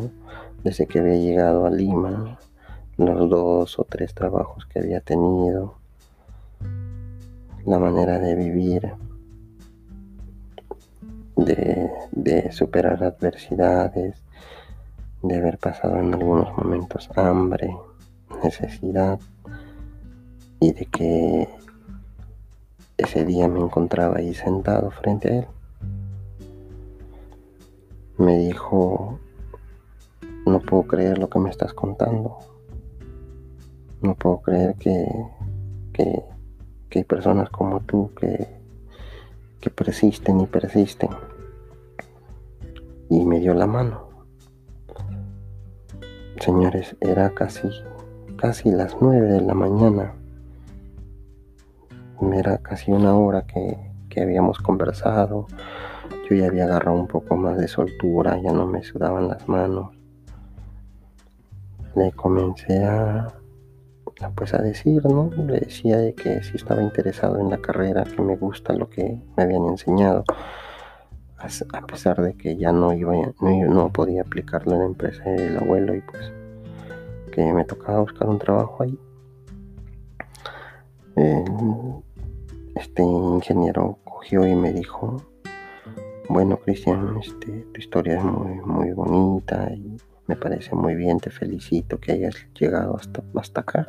desde que había llegado a Lima, los dos o tres trabajos que había tenido, la manera de vivir, de, superar adversidades, de haber pasado en algunos momentos hambre, necesidad y de que ese día me encontraba ahí sentado frente a él. Me dijo, no puedo creer lo que me estás contando. No puedo creer que, que, hay personas como tú que, que persisten y persisten. Y me dio la mano. Señores, era casi, casi las nueve de la mañana. Era casi una hora que, que habíamos conversado. Yo ya había agarrado un poco más de soltura, ya no me sudaban las manos. Le comencé a, pues a decir, ¿no? Le decía de que si estaba interesado en la carrera, que me gusta lo que me habían enseñado, a pesar de que ya no iba, no, no podía aplicarlo en la empresa del abuelo y pues que me tocaba buscar un trabajo ahí. este ingeniero cogió y me dijo, bueno Cristian, este, tu historia es muy, muy bonita y me parece muy bien, te felicito que hayas llegado hasta, hasta acá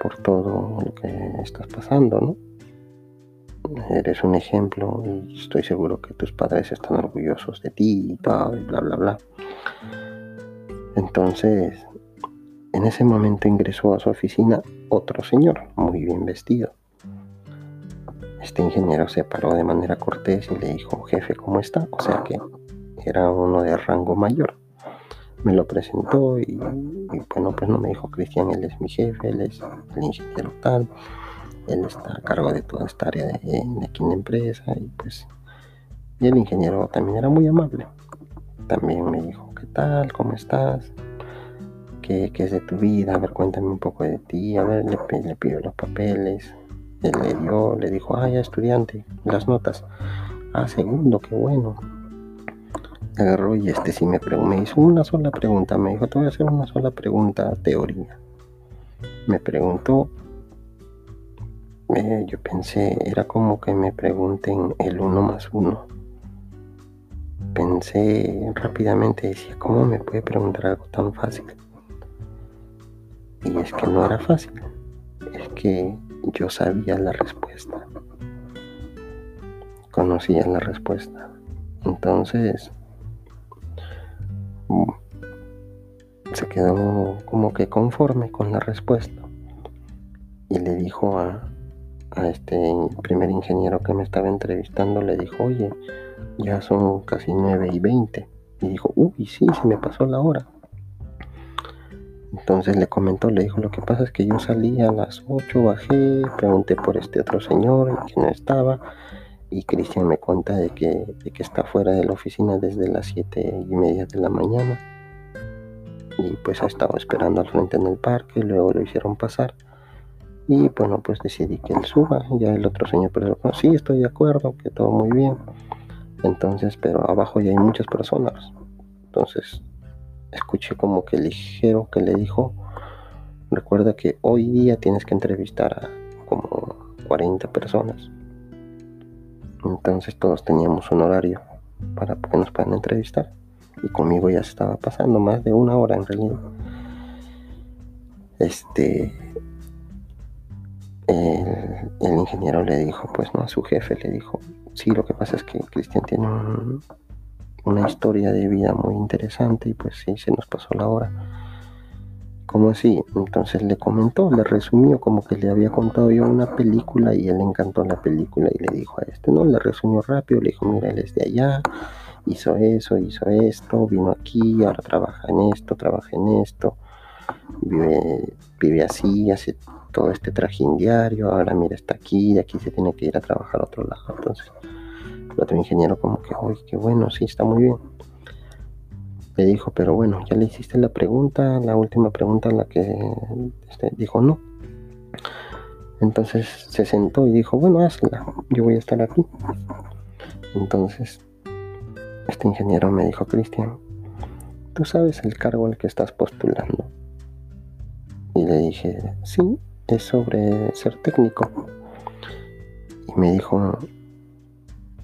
por todo lo que estás pasando, ¿no? Eres un ejemplo y estoy seguro que tus padres están orgullosos de ti y todo, y bla, bla, bla. Entonces, en ese momento ingresó a su oficina otro señor, muy bien vestido. Este ingeniero se paró de manera cortés y le dijo, jefe, ¿cómo está? O sea que era uno de rango mayor me lo presentó y, bueno, pues no me dijo, Cristian, él es mi jefe, él es el ingeniero tal, él está a cargo de toda esta área de, aquí en la empresa y pues, y el ingeniero también era muy amable. También me dijo, ¿qué tal? ¿Cómo estás? ¿Qué, qué es de tu vida? A ver, cuéntame un poco de ti. A ver, le, le pidió los papeles. Él le dio, le dijo, ah, ya estudiante, las notas. Ah, segundo, qué bueno agarró y este sí me, me hizo una sola pregunta. Me dijo, te voy a hacer una sola pregunta teoría. Me preguntó, eh, yo pensé, era como que me pregunten el uno más uno. Pensé rápidamente, decía, ¿cómo me puede preguntar algo tan fácil? Y es que no era fácil, es que yo sabía la respuesta. Conocía la respuesta. Entonces, se quedó como que conforme con la respuesta y le dijo a, este primer ingeniero que me estaba entrevistando, le dijo, oye, ya son casi 9 y 20. Y dijo, uy, sí, se me pasó la hora. Entonces le comentó, le dijo, lo que pasa es que yo salí a las 8, bajé, pregunté por este otro señor que no estaba. Y Cristian me cuenta de que, de que está fuera de la oficina desde las 7 y media de la mañana. Y pues ha estado esperando al frente en el parque, luego lo hicieron pasar. Y bueno pues decidí que él suba, ya el otro señor pero sí estoy de acuerdo, que todo muy bien, entonces pero abajo ya hay muchas personas, entonces escuché como que ligero que le dijo, recuerda que hoy día tienes que entrevistar a como 40 personas, entonces todos teníamos un horario para que nos puedan entrevistar y conmigo ya se estaba pasando más de una hora en realidad. Este, el, ingeniero le dijo, pues no, a su jefe le dijo, sí, lo que pasa es que Cristian tiene una historia de vida muy interesante y pues sí, se nos pasó la hora. ¿Cómo así? Entonces le comentó, le resumió como que le había contado yo una película y él le encantó la película y le dijo a este, no, le resumió rápido, le dijo, mira, él es de allá, hizo eso, hizo esto, vino aquí, ahora trabaja en esto, trabaja en esto, vive, vive así, hace todo este trajín diario, ahora mira, está aquí, de aquí se tiene que ir a trabajar a otro lado. Entonces, el otro ingeniero como que, uy, qué bueno, sí, está muy bien. Le dijo, pero bueno, ya le hiciste la pregunta, la última pregunta, la que este, dijo no. Entonces se sentó y dijo, bueno, hazla, yo voy a estar aquí. Entonces, este ingeniero me dijo, Cristian, ¿tú sabes el cargo al que estás postulando? Y le dije, sí, es sobre ser técnico. Y me dijo,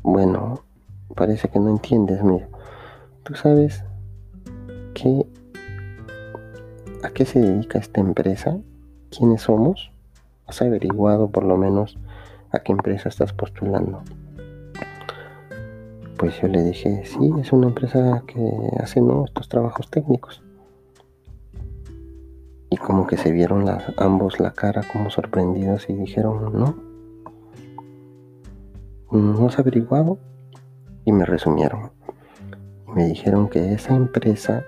bueno, parece que no entiendes, mira, ¿tú sabes a qué se dedica esta empresa? ¿Quiénes somos? ¿Has averiguado por lo menos a qué empresa estás postulando? Pues yo le dije, sí, es una empresa que hace ¿no? estos trabajos técnicos. Y como que se vieron ambos la cara como sorprendidos y dijeron, no, no has averiguado. Y me resumieron. Y me dijeron que esa empresa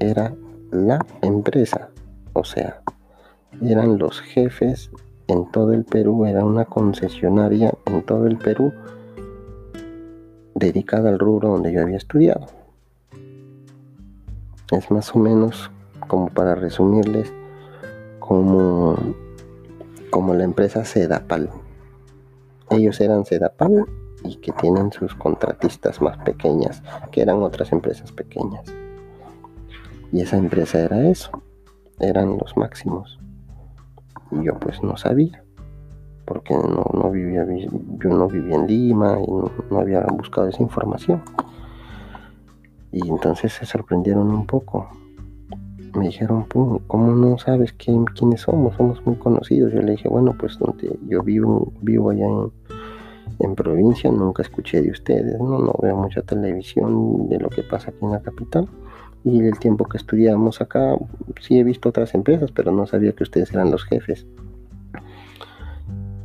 era la empresa. O sea, eran los jefes en todo el Perú, era una concesionaria en todo el Perú dedicada al rubro donde yo había estudiado. Es más o menos como para resumirles, como, como la empresa Sedapal. Ellos eran Sedapal y que tienen sus contratistas más pequeñas, que eran otras empresas pequeñas. Y esa empresa era eso, eran los máximos. Y yo pues no sabía, porque no, no vivía, yo no vivía en Lima y no había buscado esa información. Y entonces se sorprendieron un poco me dijeron, ¿cómo no sabes quién, quiénes somos? Somos muy conocidos. Yo le dije, bueno, pues yo vivo, vivo allá en, provincia, nunca escuché de ustedes, ¿no? no veo mucha televisión de lo que pasa aquí en la capital. Y el tiempo que estudiamos acá, sí he visto otras empresas, pero no sabía que ustedes eran los jefes.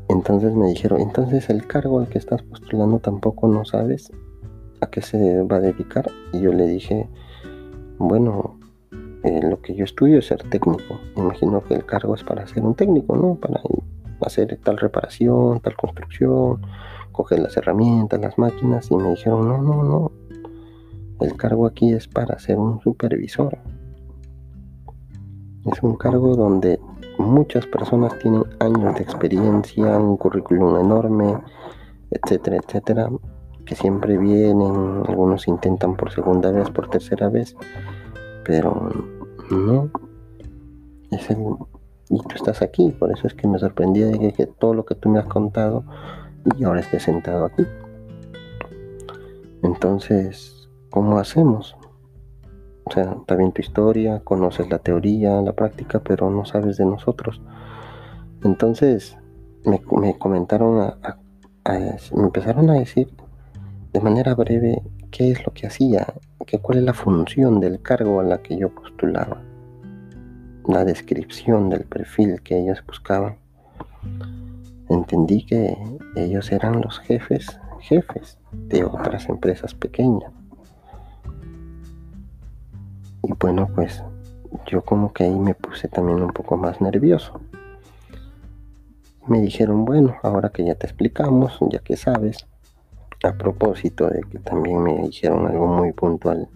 Entonces me dijeron, entonces el cargo al que estás postulando tampoco no sabes a qué se va a dedicar. Y yo le dije, bueno, eh, lo que yo estudio es ser técnico. imagino que el cargo es para ser un técnico, ¿no? Para hacer tal reparación, tal construcción, coger las herramientas, las máquinas. Y me dijeron, no, no, no. El cargo aquí es para ser un supervisor. Es un cargo donde muchas personas tienen años de experiencia, un currículum enorme, etcétera, etcétera, que siempre vienen, algunos intentan por segunda vez, por tercera vez, pero no. Es el, y tú estás aquí, por eso es que me sorprendía de que, todo lo que tú me has contado y ahora estés sentado aquí. Entonces, ¿cómo hacemos? O sea, está bien tu historia, conoces la teoría, la práctica, pero no sabes de nosotros. Entonces, me, comentaron, a, me empezaron a decir de manera breve qué es lo que hacía, que cuál es la función del cargo a la que yo postulaba, la descripción del perfil que ellos buscaban. Entendí que ellos eran los jefes, jefes de otras empresas pequeñas. Y bueno, pues yo como que ahí me puse también un poco más nervioso. Me dijeron, bueno, ahora que ya te explicamos, ya que sabes, a propósito de que también me dijeron algo muy puntual,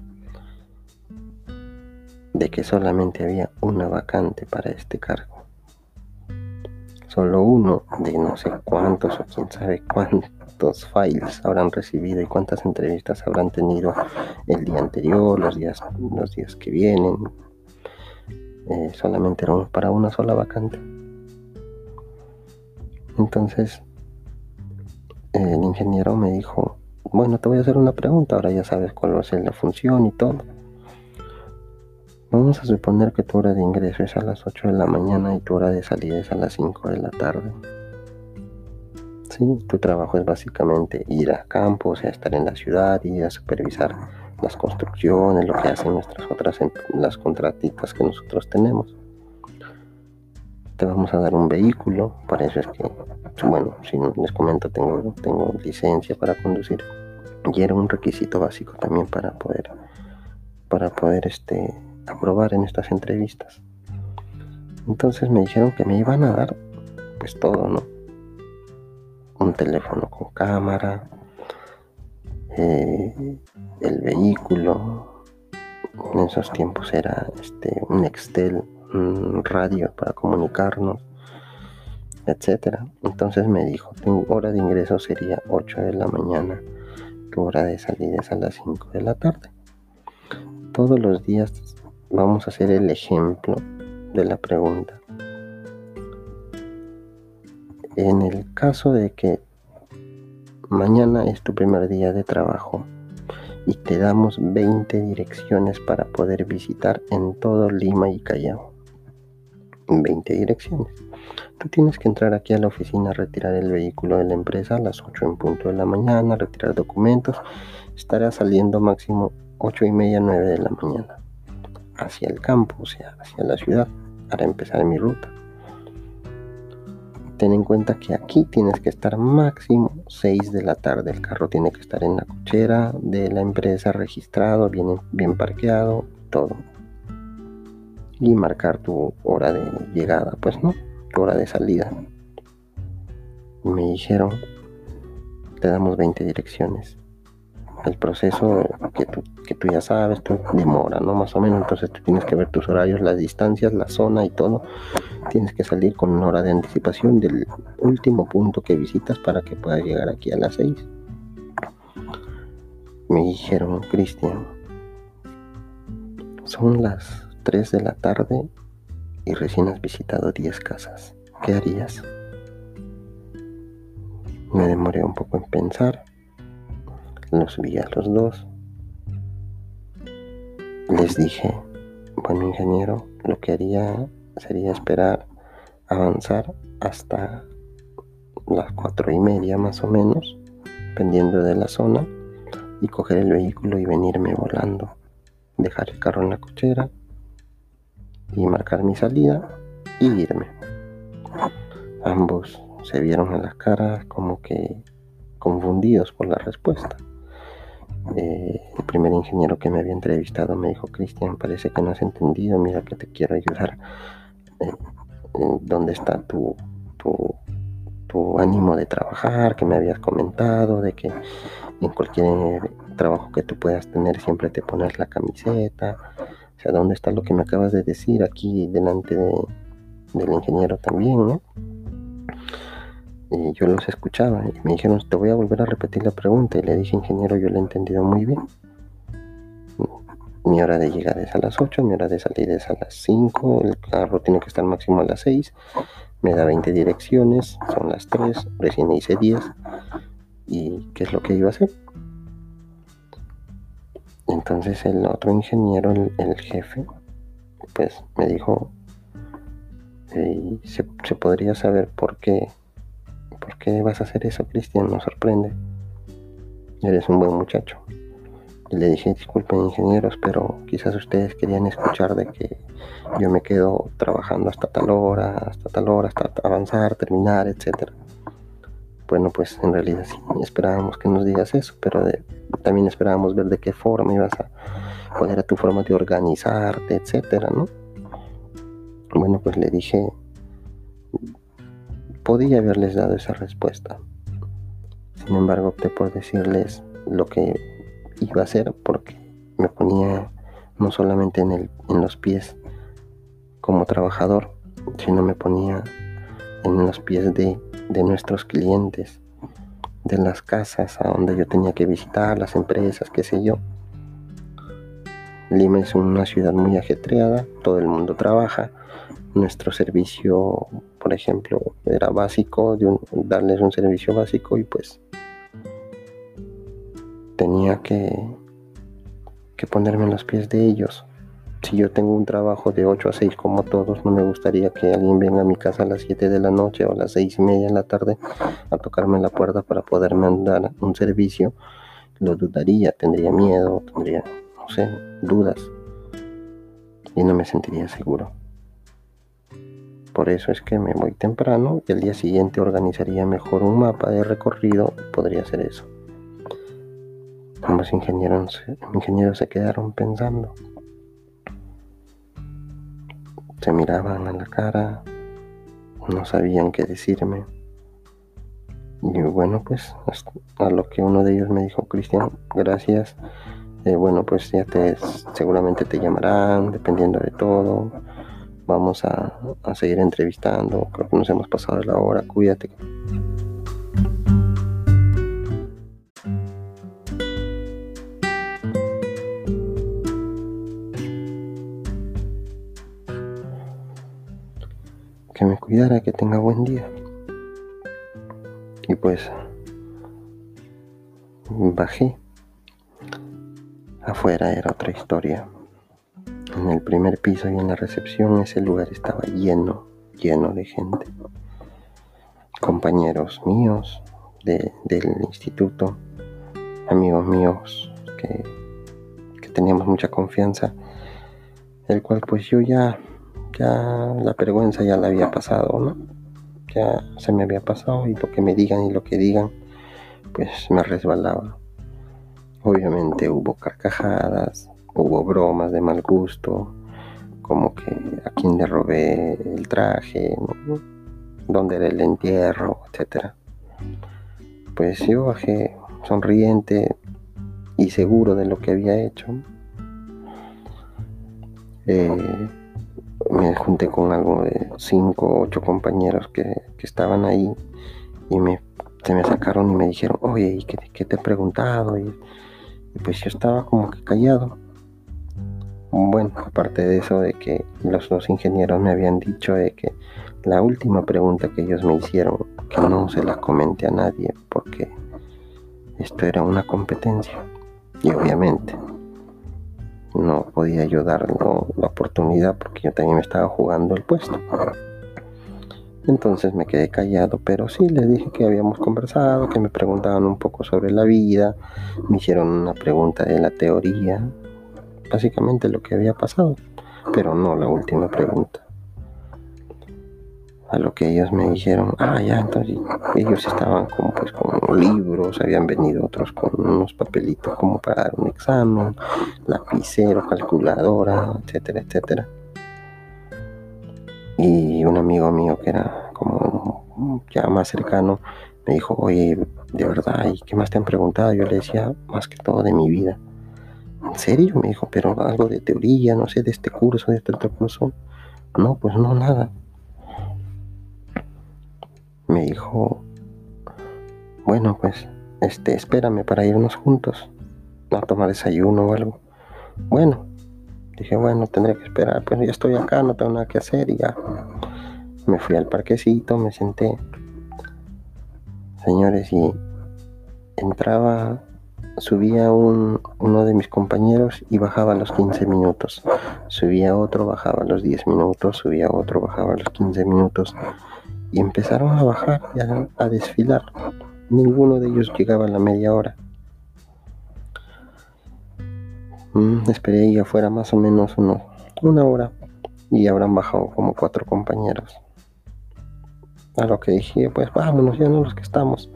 de que solamente había una vacante para este cargo. Solo uno de no sé cuántos o quién sabe cuántos files habrán recibido y cuántas entrevistas habrán tenido el día anterior, los días, los días que vienen. Eh, solamente para una sola vacante. Entonces, el ingeniero me dijo, bueno, te voy a hacer una pregunta, ahora ya sabes cuál va a ser la función y todo. Vamos a suponer que tu hora de ingreso es a las 8 de la mañana y tu hora de salida es a las 5 de la tarde. Sí, tu trabajo es básicamente ir a campo, o sea, estar en la ciudad, ir a supervisar las construcciones, lo que hacen nuestras otras, em, las contratistas que nosotros tenemos. Te vamos a dar un vehículo, para eso es que, bueno, si les comento, tengo, tengo licencia para conducir y era un requisito básico también para poder para poder este aprobar en estas entrevistas. Entonces me dijeron que me iban a dar pues todo no un teléfono con cámara eh, el vehículo. En esos tiempos era este un Excel un radio para comunicarnos etcétera. Entonces me dijo tu hora de ingreso sería 8 de la mañana tu hora de salida es a las 5 de la tarde. Todos los días vamos a hacer el ejemplo de la pregunta. En el caso de que mañana es tu primer día de trabajo y te damos 20 direcciones para poder visitar en todo Lima y Callao. 20 direcciones. Tú tienes que entrar aquí a la oficina, retirar el vehículo de la empresa a las 8 en punto de la mañana, retirar documentos. Estará saliendo máximo 8 y media, 9 de la mañana hacia el campo, o sea, hacia la ciudad, para empezar mi ruta. Ten en cuenta que aquí tienes que estar máximo 6 de la tarde. El carro tiene que estar en la cochera de la empresa registrado, bien, bien parqueado, todo. Y marcar tu hora de llegada, pues no hora de salida. Me dijeron, te damos 20 direcciones. El proceso que tú, que tú ya sabes, tú demora, ¿no? Más o menos, entonces tú tienes que ver tus horarios, las distancias, la zona y todo. Tienes que salir con una hora de anticipación del último punto que visitas para que puedas llegar aquí a las 6. Me dijeron, Cristian, son las 3 de la tarde y recién has visitado 10 casas, ¿qué harías? Me demoré un poco en pensar, los vi a los dos, les dije, bueno ingeniero, lo que haría sería esperar avanzar hasta las cuatro y media más o menos, dependiendo de la zona, y coger el vehículo y venirme volando, dejar el carro en la cochera y marcar mi salida y irme. Ambos se vieron a las caras como que confundidos por la respuesta. Eh, el primer ingeniero que me había entrevistado me dijo, Cristian, parece que no has entendido, mira que te quiero ayudar. Eh, ¿Dónde está tu, tu, tu ánimo de trabajar? Que me habías comentado, de que en cualquier trabajo que tú puedas tener siempre te pones la camiseta, o sea, ¿dónde está lo que me acabas de decir aquí delante del ingeniero también. Y yo los escuchaba y me dijeron, te voy a volver a repetir la pregunta. Y le dije, ingeniero, yo le he entendido muy bien. Mi hora de llegar es a las 8, mi hora de salir es a las 5, el carro tiene que estar máximo a las 6, me da 20 direcciones, son las 3, recién hice 10. ¿Y qué es lo que iba a hacer? Entonces el otro ingeniero, el, jefe, pues me dijo, se, podría saber por qué, por qué vas a hacer eso, Cristian, nos sorprende. Eres un buen muchacho. Y le dije, disculpen ingenieros, pero quizás ustedes querían escuchar de que yo me quedo trabajando hasta tal hora, hasta tal hora, hasta avanzar, terminar, etcétera. Bueno, pues en realidad sí, esperábamos que nos digas eso, pero también esperábamos ver de qué forma ibas a, cuál era tu forma de organizarte, etcétera, ¿no? Bueno, pues le dije, podía haberles dado esa respuesta. Sin embargo, opté por decirles lo que iba a hacer porque me ponía no solamente en, los pies como trabajador, sino me ponía en los pies de de nuestros clientes, de las casas a donde yo tenía que visitar, las empresas, qué sé yo. Lima es una ciudad muy ajetreada, todo el mundo trabaja. Nuestro servicio, por ejemplo, era básico, de darles un servicio básico y pues tenía que, que ponerme en los pies de ellos si yo tengo un trabajo de 8 a 6 como todos, no me gustaría que alguien venga a mi casa a las 7 de la noche o a las 6 y media de la tarde a tocarme la puerta para poderme dar un servicio. Lo dudaría, tendría miedo, tendría, no sé, dudas y no me sentiría seguro. Por eso es que me voy temprano y el día siguiente organizaría mejor un mapa de recorrido y podría hacer eso. Ambos ingenieros, ingenieros se quedaron pensando. Se miraban a la cara, no sabían qué decirme. Y bueno, pues a lo que uno de ellos me dijo, Cristian, gracias. Eh, bueno, pues ya te seguramente te llamarán, dependiendo de todo. Vamos a, a seguir entrevistando. Creo que nos hemos pasado la hora. Cuídate. que me cuidara, que tenga buen día. Y pues bajé. Afuera era otra historia. En el primer piso y en la recepción ese lugar estaba lleno, lleno de gente. Compañeros míos del instituto, amigos míos que, que teníamos mucha confianza, el cual pues yo ya ya la vergüenza ya la había pasado, ¿no? Ya se me había pasado y lo que me digan y lo que digan, pues me resbalaba. Obviamente hubo carcajadas, hubo bromas de mal gusto, como que a quién le robé el traje, ¿no? dónde era el entierro, etc. Pues yo bajé sonriente y seguro de lo que había hecho. Eh, me junté con algo de cinco o ocho compañeros que, estaban ahí y me, se me sacaron y me dijeron, oye, ¿y qué, te he preguntado? Y, pues yo estaba como que callado. Bueno, aparte de eso, de que los dos ingenieros me habían dicho de que la última pregunta que ellos me hicieron, que no se la comenté a nadie porque esto era una competencia. Y obviamente no podía yo dar la oportunidad porque yo también me estaba jugando el puesto. Entonces me quedé callado, pero sí les dije que habíamos conversado, que me preguntaban un poco sobre la vida, me hicieron una pregunta de la teoría, básicamente lo que había pasado, pero no la última pregunta a lo que ellos me dijeron, ah, ya, entonces ellos estaban como pues con libros, habían venido otros con unos papelitos como para dar un examen, lapicero, calculadora, etcétera, etcétera. Y un amigo mío que era como ya más cercano me dijo, oye, de verdad, ¿y qué más te han preguntado? Yo le decía, más que todo de mi vida. ¿En serio? Me dijo, pero algo de teoría, no sé, de este curso, de este otro curso. No, pues no, nada me dijo, bueno, pues, este, espérame para irnos juntos a tomar desayuno o algo. Bueno, dije, bueno, tendré que esperar, pues ya estoy acá, no tengo nada que hacer y ya. Me fui al parquecito, me senté. Señores, y entraba, subía un, uno de mis compañeros y bajaba los 15 minutos. Subía otro, bajaba los 10 minutos, subía otro, bajaba los 15 minutos y empezaron a bajar y a, desfilar. Ninguno de ellos llegaba a la media hora. Mm, esperé ahí afuera más o menos una hora y habrán bajado como cuatro compañeros. A lo que dije, pues vámonos, ya no los que estamos.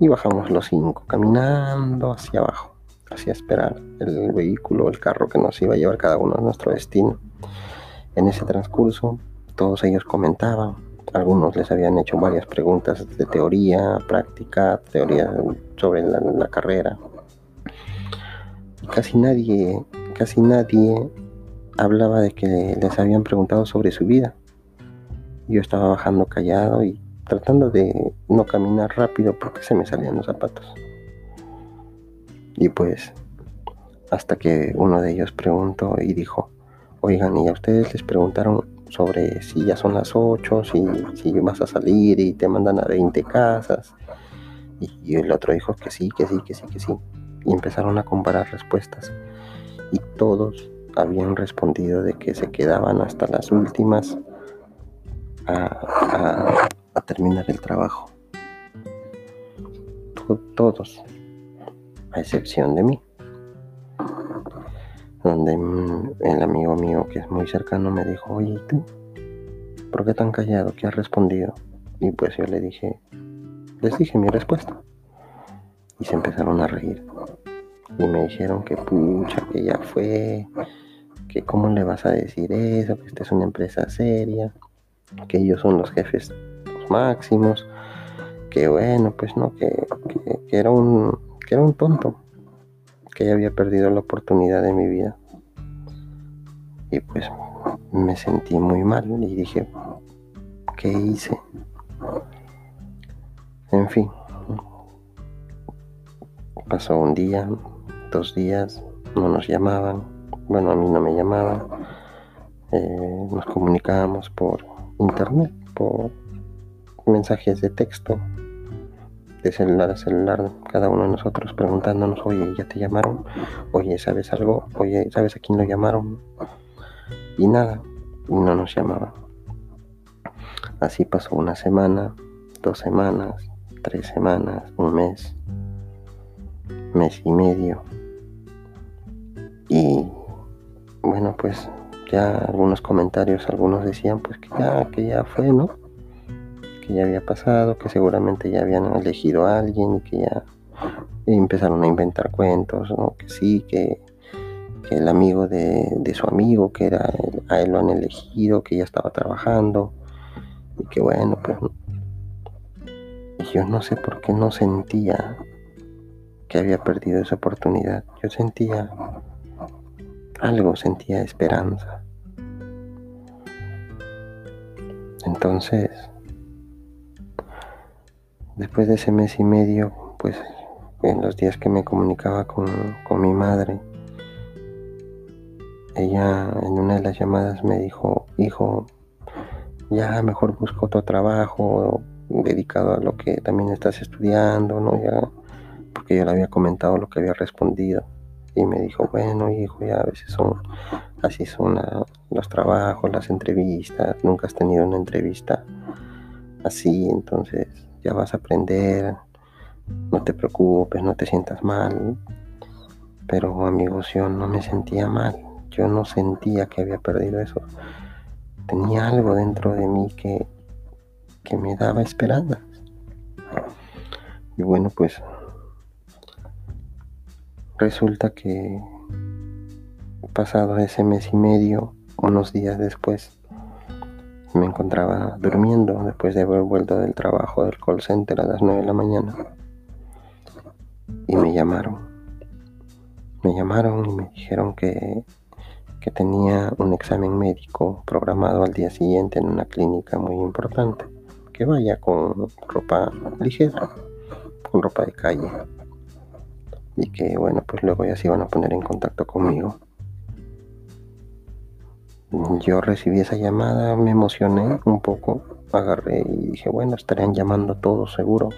Y bajamos los cinco, caminando hacia abajo, hacia esperar el vehículo, el carro que nos iba a llevar cada uno a nuestro destino. En ese transcurso, todos ellos comentaban algunos les habían hecho varias preguntas de teoría, práctica, teoría sobre la, carrera. Casi nadie, casi nadie hablaba de que les habían preguntado sobre su vida. Yo estaba bajando callado y tratando de no caminar rápido porque se me salían los zapatos. Y pues, hasta que uno de ellos preguntó y dijo, oigan, ¿y a ustedes les preguntaron sobre si ya son las 8, si, si vas a salir y te mandan a 20 casas. Y, el otro dijo que sí, que sí, que sí, que sí. Y empezaron a comparar respuestas. Y todos habían respondido de que se quedaban hasta las últimas a, terminar el trabajo. Todos, a excepción de mí donde el amigo mío que es muy cercano me dijo, oye, ¿y tú? ¿Por qué tan callado? ¿Qué has respondido? Y pues yo le dije, les dije mi respuesta. Y se empezaron a reír. y me dijeron que pucha, que ya fue, que cómo le vas a decir eso, que esta es una empresa seria, que ellos son los jefes máximos, que bueno, pues no, que, era un, que era un tonto, que ya había perdido la oportunidad de mi vida. Y pues me sentí muy mal y dije, ¿qué hice? En fin, pasó un día, dos días, no nos llamaban, bueno, a mí no me llamaban, eh, nos comunicábamos por internet, por mensajes de texto, de celular a celular, cada uno de nosotros preguntándonos, oye, ¿ya te llamaron? Oye, ¿sabes algo? Oye, ¿sabes a quién lo llamaron? Y nada, no nos llamaban. Así pasó una semana, dos semanas, tres semanas, un mes, mes y medio. Y bueno, pues ya algunos comentarios, algunos decían pues que ya, que ya fue, ¿no? Ya había pasado, que seguramente ya habían elegido a alguien y que ya empezaron a inventar cuentos, ¿no? Que sí, que, que el amigo de, de, su amigo, que era a él lo han elegido, que ya estaba trabajando y que bueno, pues yo no sé por qué no sentía que había perdido esa oportunidad. Yo sentía algo, sentía esperanza. Entonces, después de ese mes y medio, pues en los días que me comunicaba con, con mi madre, ella en una de las llamadas me dijo, hijo, ya mejor busco otro trabajo dedicado a lo que también estás estudiando, ¿no? Ya, porque yo le había comentado lo que había respondido. Y me dijo, bueno, hijo, ya a veces son, así son los trabajos, las entrevistas, nunca has tenido una entrevista así, entonces ya vas a aprender, no te preocupes, no te sientas mal. Pero amigos, yo no me sentía mal, yo no sentía que había perdido eso. Tenía algo dentro de mí que que me daba esperanza. Y bueno, pues resulta que pasado ese mes y medio, unos días después, me encontraba durmiendo después de haber vuelto del trabajo del call center a las 9 de la mañana. Y me llamaron. Me llamaron y me dijeron que, que tenía un examen médico programado al día siguiente en una clínica muy importante que vaya con ropa ligera, con ropa de calle. Y que bueno, pues luego ya se iban a poner en contacto conmigo. Yo recibí esa llamada, me emocioné un poco, agarré y dije, bueno, estarían llamando todos seguro.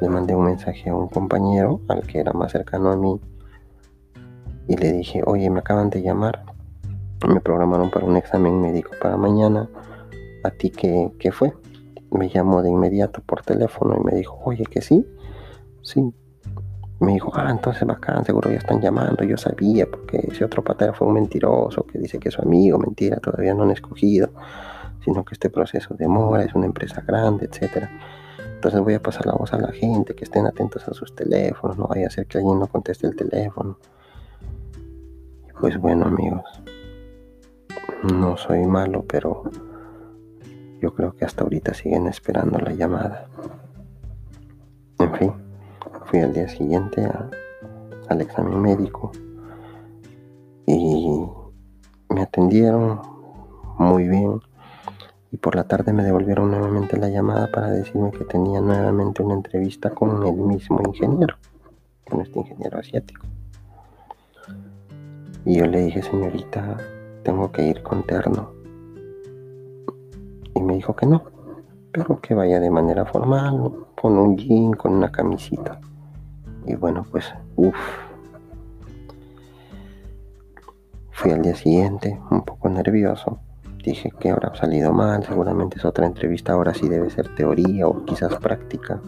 Le mandé un mensaje a un compañero, al que era más cercano a mí, y le dije, oye, me acaban de llamar, me programaron para un examen médico para mañana a ti que, fue. Me llamó de inmediato por teléfono y me dijo, oye, que sí, sí. Me dijo, ah, entonces bacán, seguro ya están llamando. Yo sabía, porque ese otro patero fue un mentiroso que dice que es su amigo, mentira, todavía no han escogido, sino que este proceso demora, es una empresa grande, etcétera. Entonces voy a pasar la voz a la gente, que estén atentos a sus teléfonos, no vaya a ser que alguien no conteste el teléfono. Pues bueno, amigos, no soy malo, pero yo creo que hasta ahorita siguen esperando la llamada. En fin, al día siguiente al examen médico y me atendieron muy bien y por la tarde me devolvieron nuevamente la llamada para decirme que tenía nuevamente una entrevista con el mismo ingeniero, con este ingeniero asiático. Y yo le dije, señorita, tengo que ir con terno y me dijo que no, pero que vaya de manera formal, con un jean, con una camisita. Y bueno, pues, uff. Fui al día siguiente, un poco nervioso. Dije que habrá salido mal, seguramente es otra entrevista, ahora sí debe ser teoría o quizás práctica.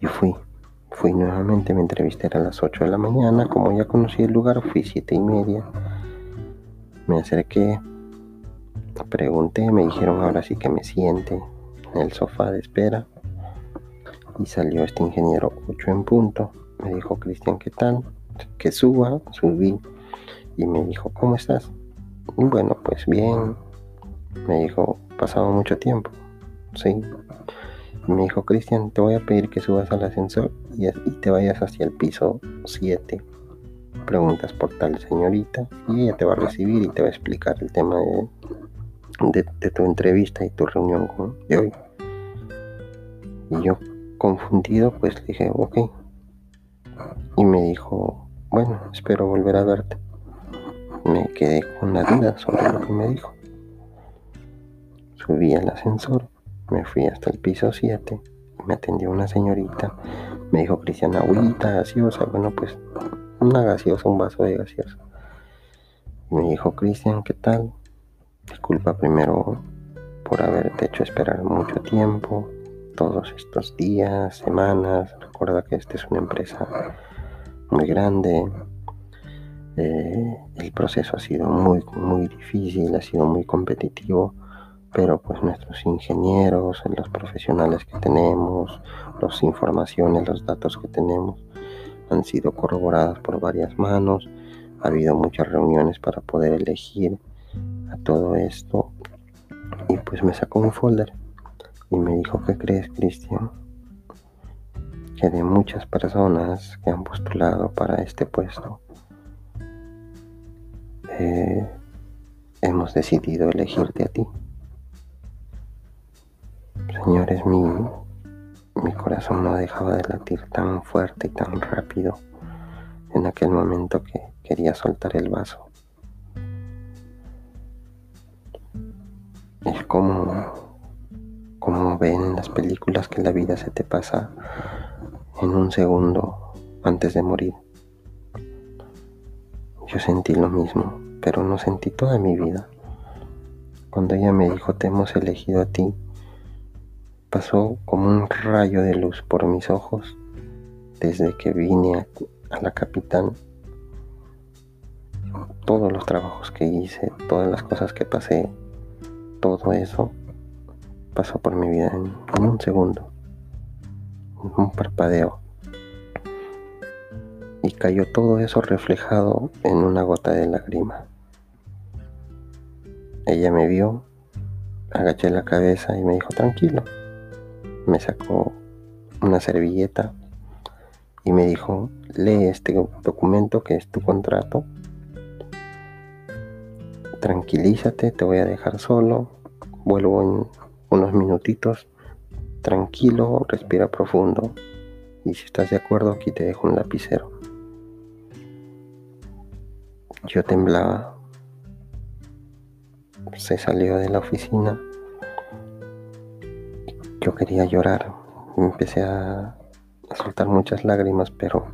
Y fui, fui nuevamente, me entrevisté a las 8 de la mañana, como ya conocí el lugar, fui siete y media. Me acerqué, Pregunté, me dijeron ahora sí que me siente en el sofá de espera. Y salió este ingeniero 8 en punto. Me dijo, Cristian, ¿qué tal? Que suba, subí y me dijo, ¿cómo estás? Bueno, pues bien. Me dijo, pasado mucho tiempo. Sí. me dijo, Cristian, te voy a pedir que subas al ascensor y, te vayas hacia el piso 7. Preguntas por tal señorita y ella te va a recibir y te va a explicar el tema de, de tu entrevista y tu reunión de hoy. Y yo confundido, pues dije, ok. Y me dijo, bueno, espero volver a verte. Me quedé con la duda sobre lo que me dijo. Subí al ascensor, me fui hasta el piso 7, me atendió una señorita, me dijo, Cristian, agüita, gaseosa, bueno, pues una gaseosa, un vaso de gaseosa. me dijo, Cristian, ¿qué tal? Disculpa primero por haberte hecho esperar mucho tiempo todos estos días, semanas. Recuerda que esta es una empresa muy grande. Eh, el proceso ha sido muy, muy difícil, ha sido muy competitivo, pero pues nuestros ingenieros, los profesionales que tenemos, las informaciones, los datos que tenemos han sido corroborados por varias manos. Ha habido muchas reuniones para poder elegir a todo esto y pues me sacó un folder y me dijo, ¿qué crees, Cristian? Que de muchas personas que han postulado para este puesto, eh, hemos decidido elegirte a ti. Señores, mi, mi corazón no dejaba de latir tan fuerte y tan rápido en aquel momento que quería soltar el vaso. Es como como ven en las películas que la vida se te pasa en un segundo antes de morir. Yo sentí lo mismo, pero no sentí toda mi vida. Cuando ella me dijo te hemos elegido a ti, pasó como un rayo de luz por mis ojos desde que vine a, la capital. Todos los trabajos que hice, todas las cosas que pasé, todo eso pasó por mi vida en, un segundo, un parpadeo. Y cayó todo eso reflejado en una gota de lágrima. Ella me vio, agaché la cabeza y me dijo, tranquilo. Me sacó una servilleta y me dijo, lee este documento que es tu contrato. Tranquilízate, te voy a dejar solo. Vuelvo en unos minutitos, tranquilo, respira profundo. Y si estás de acuerdo aquí te dejo un lapicero. Yo temblaba, se salió de la oficina, yo quería llorar, empecé a, soltar muchas lágrimas, pero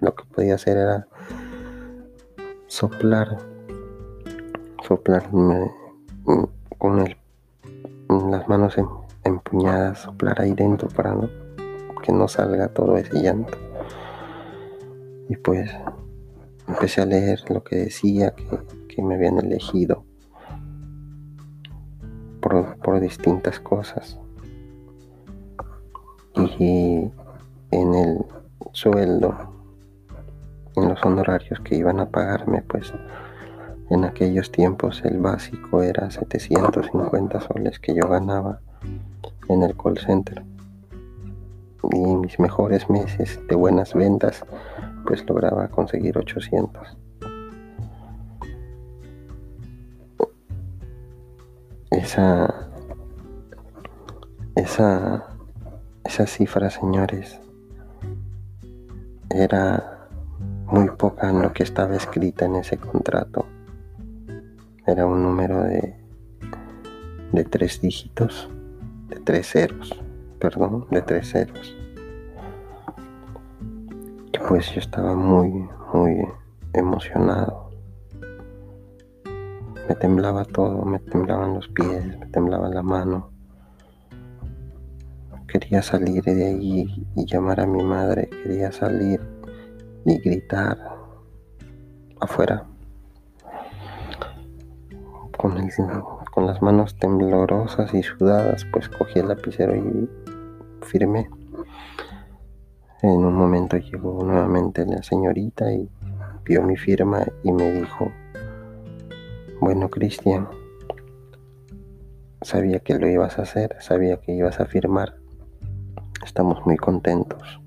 lo que podía hacer era soplar, soplarme con el las manos em, empuñadas, soplar ahí dentro para que no salga todo ese llanto. Y pues empecé a leer lo que decía, que, me habían elegido por, por distintas cosas. Y en el sueldo, en los honorarios que iban a pagarme, pues en aquellos tiempos el básico era 750 soles que yo ganaba en el call center. Y en mis mejores meses de buenas ventas, pues lograba conseguir 800. Esa, esa, esa cifra, señores, era muy poca en lo que estaba escrita en ese contrato era un número de, de tres dígitos, de tres ceros, perdón, de tres ceros. Y pues yo estaba muy, muy emocionado. Me temblaba todo, me temblaban los pies, me temblaba la mano. Quería salir de ahí y llamar a mi madre, quería salir y gritar afuera con, las manos temblorosas y sudadas, pues cogí el lapicero y firmé. En un momento llegó nuevamente la señorita y vio mi firma y me dijo, bueno Cristian, sabía que lo ibas a hacer, sabía que ibas a firmar. Estamos muy contentos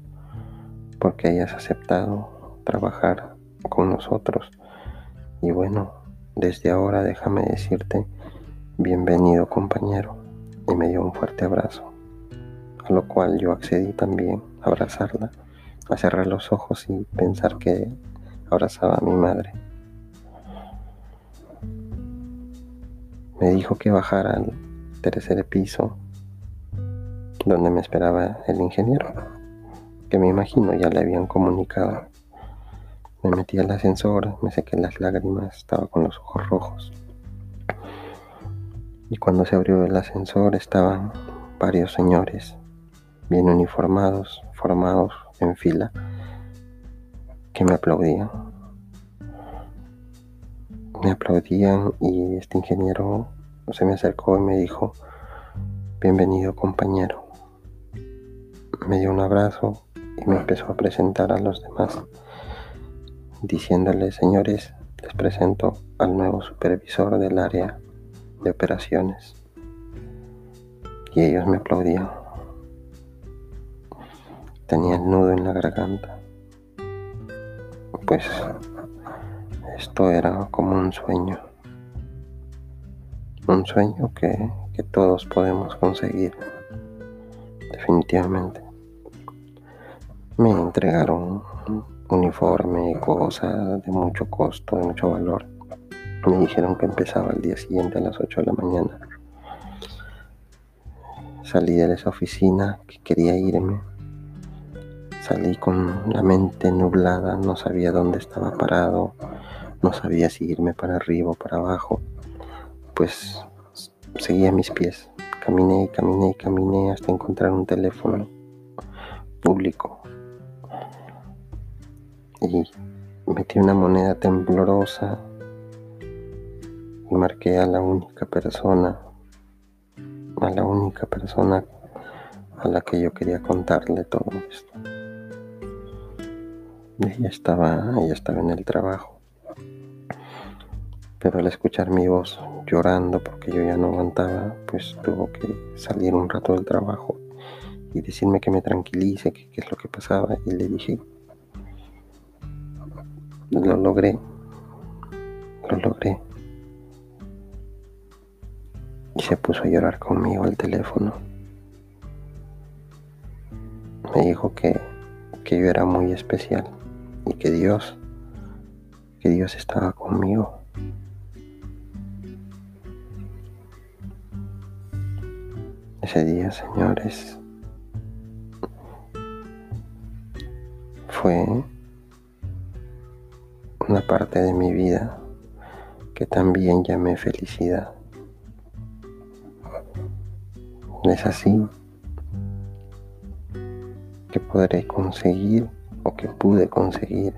porque hayas aceptado trabajar con nosotros. Y bueno, desde ahora déjame decirte, bienvenido compañero. Y me dio un fuerte abrazo a lo cual yo accedí también a abrazarla, a cerrar los ojos y pensar que abrazaba a mi madre. Me dijo que bajara al tercer piso donde me esperaba el ingeniero, que me imagino ya le habían comunicado. Me metí al ascensor, me sequé las lágrimas, estaba con los ojos rojos. Y cuando se abrió el ascensor estaban varios señores bien uniformados, formados en fila, que me aplaudían. Me aplaudían y este ingeniero se me acercó y me dijo, bienvenido compañero. Me dio un abrazo y me empezó a presentar a los demás, diciéndoles, señores, les presento al nuevo supervisor del área de operaciones. Y ellos me aplaudían. Tenía el nudo en la garganta. Pues esto era como un sueño. Un sueño que, que todos podemos conseguir. Definitivamente. Me entregaron un uniforme, cosas de mucho costo, de mucho valor. Me dijeron que empezaba el día siguiente a las 8 de la mañana. Salí de esa oficina que quería irme Salí con la mente nublada, no sabía dónde estaba parado, no sabía si irme para arriba o para abajo. Pues seguía mis pies. Caminé y caminé y caminé hasta encontrar un teléfono público. Y metí una moneda temblorosa y marqué a la única persona, a la única persona a la que yo quería contarle todo esto. Ella estaba, ella estaba en el trabajo. Pero al escuchar mi voz llorando porque yo ya no aguantaba, pues tuvo que salir un rato del trabajo y decirme que me tranquilice, que qué es lo que pasaba. Y le dije, lo logré, lo logré. Y se puso a llorar conmigo al teléfono. Me dijo que, que yo era muy especial y que Dios, que Dios estaba conmigo. Ese día, señores, fue una parte de mi vida que también llamé felicidad. Es así que podré conseguir o que pude conseguir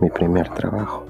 mi primer trabajo.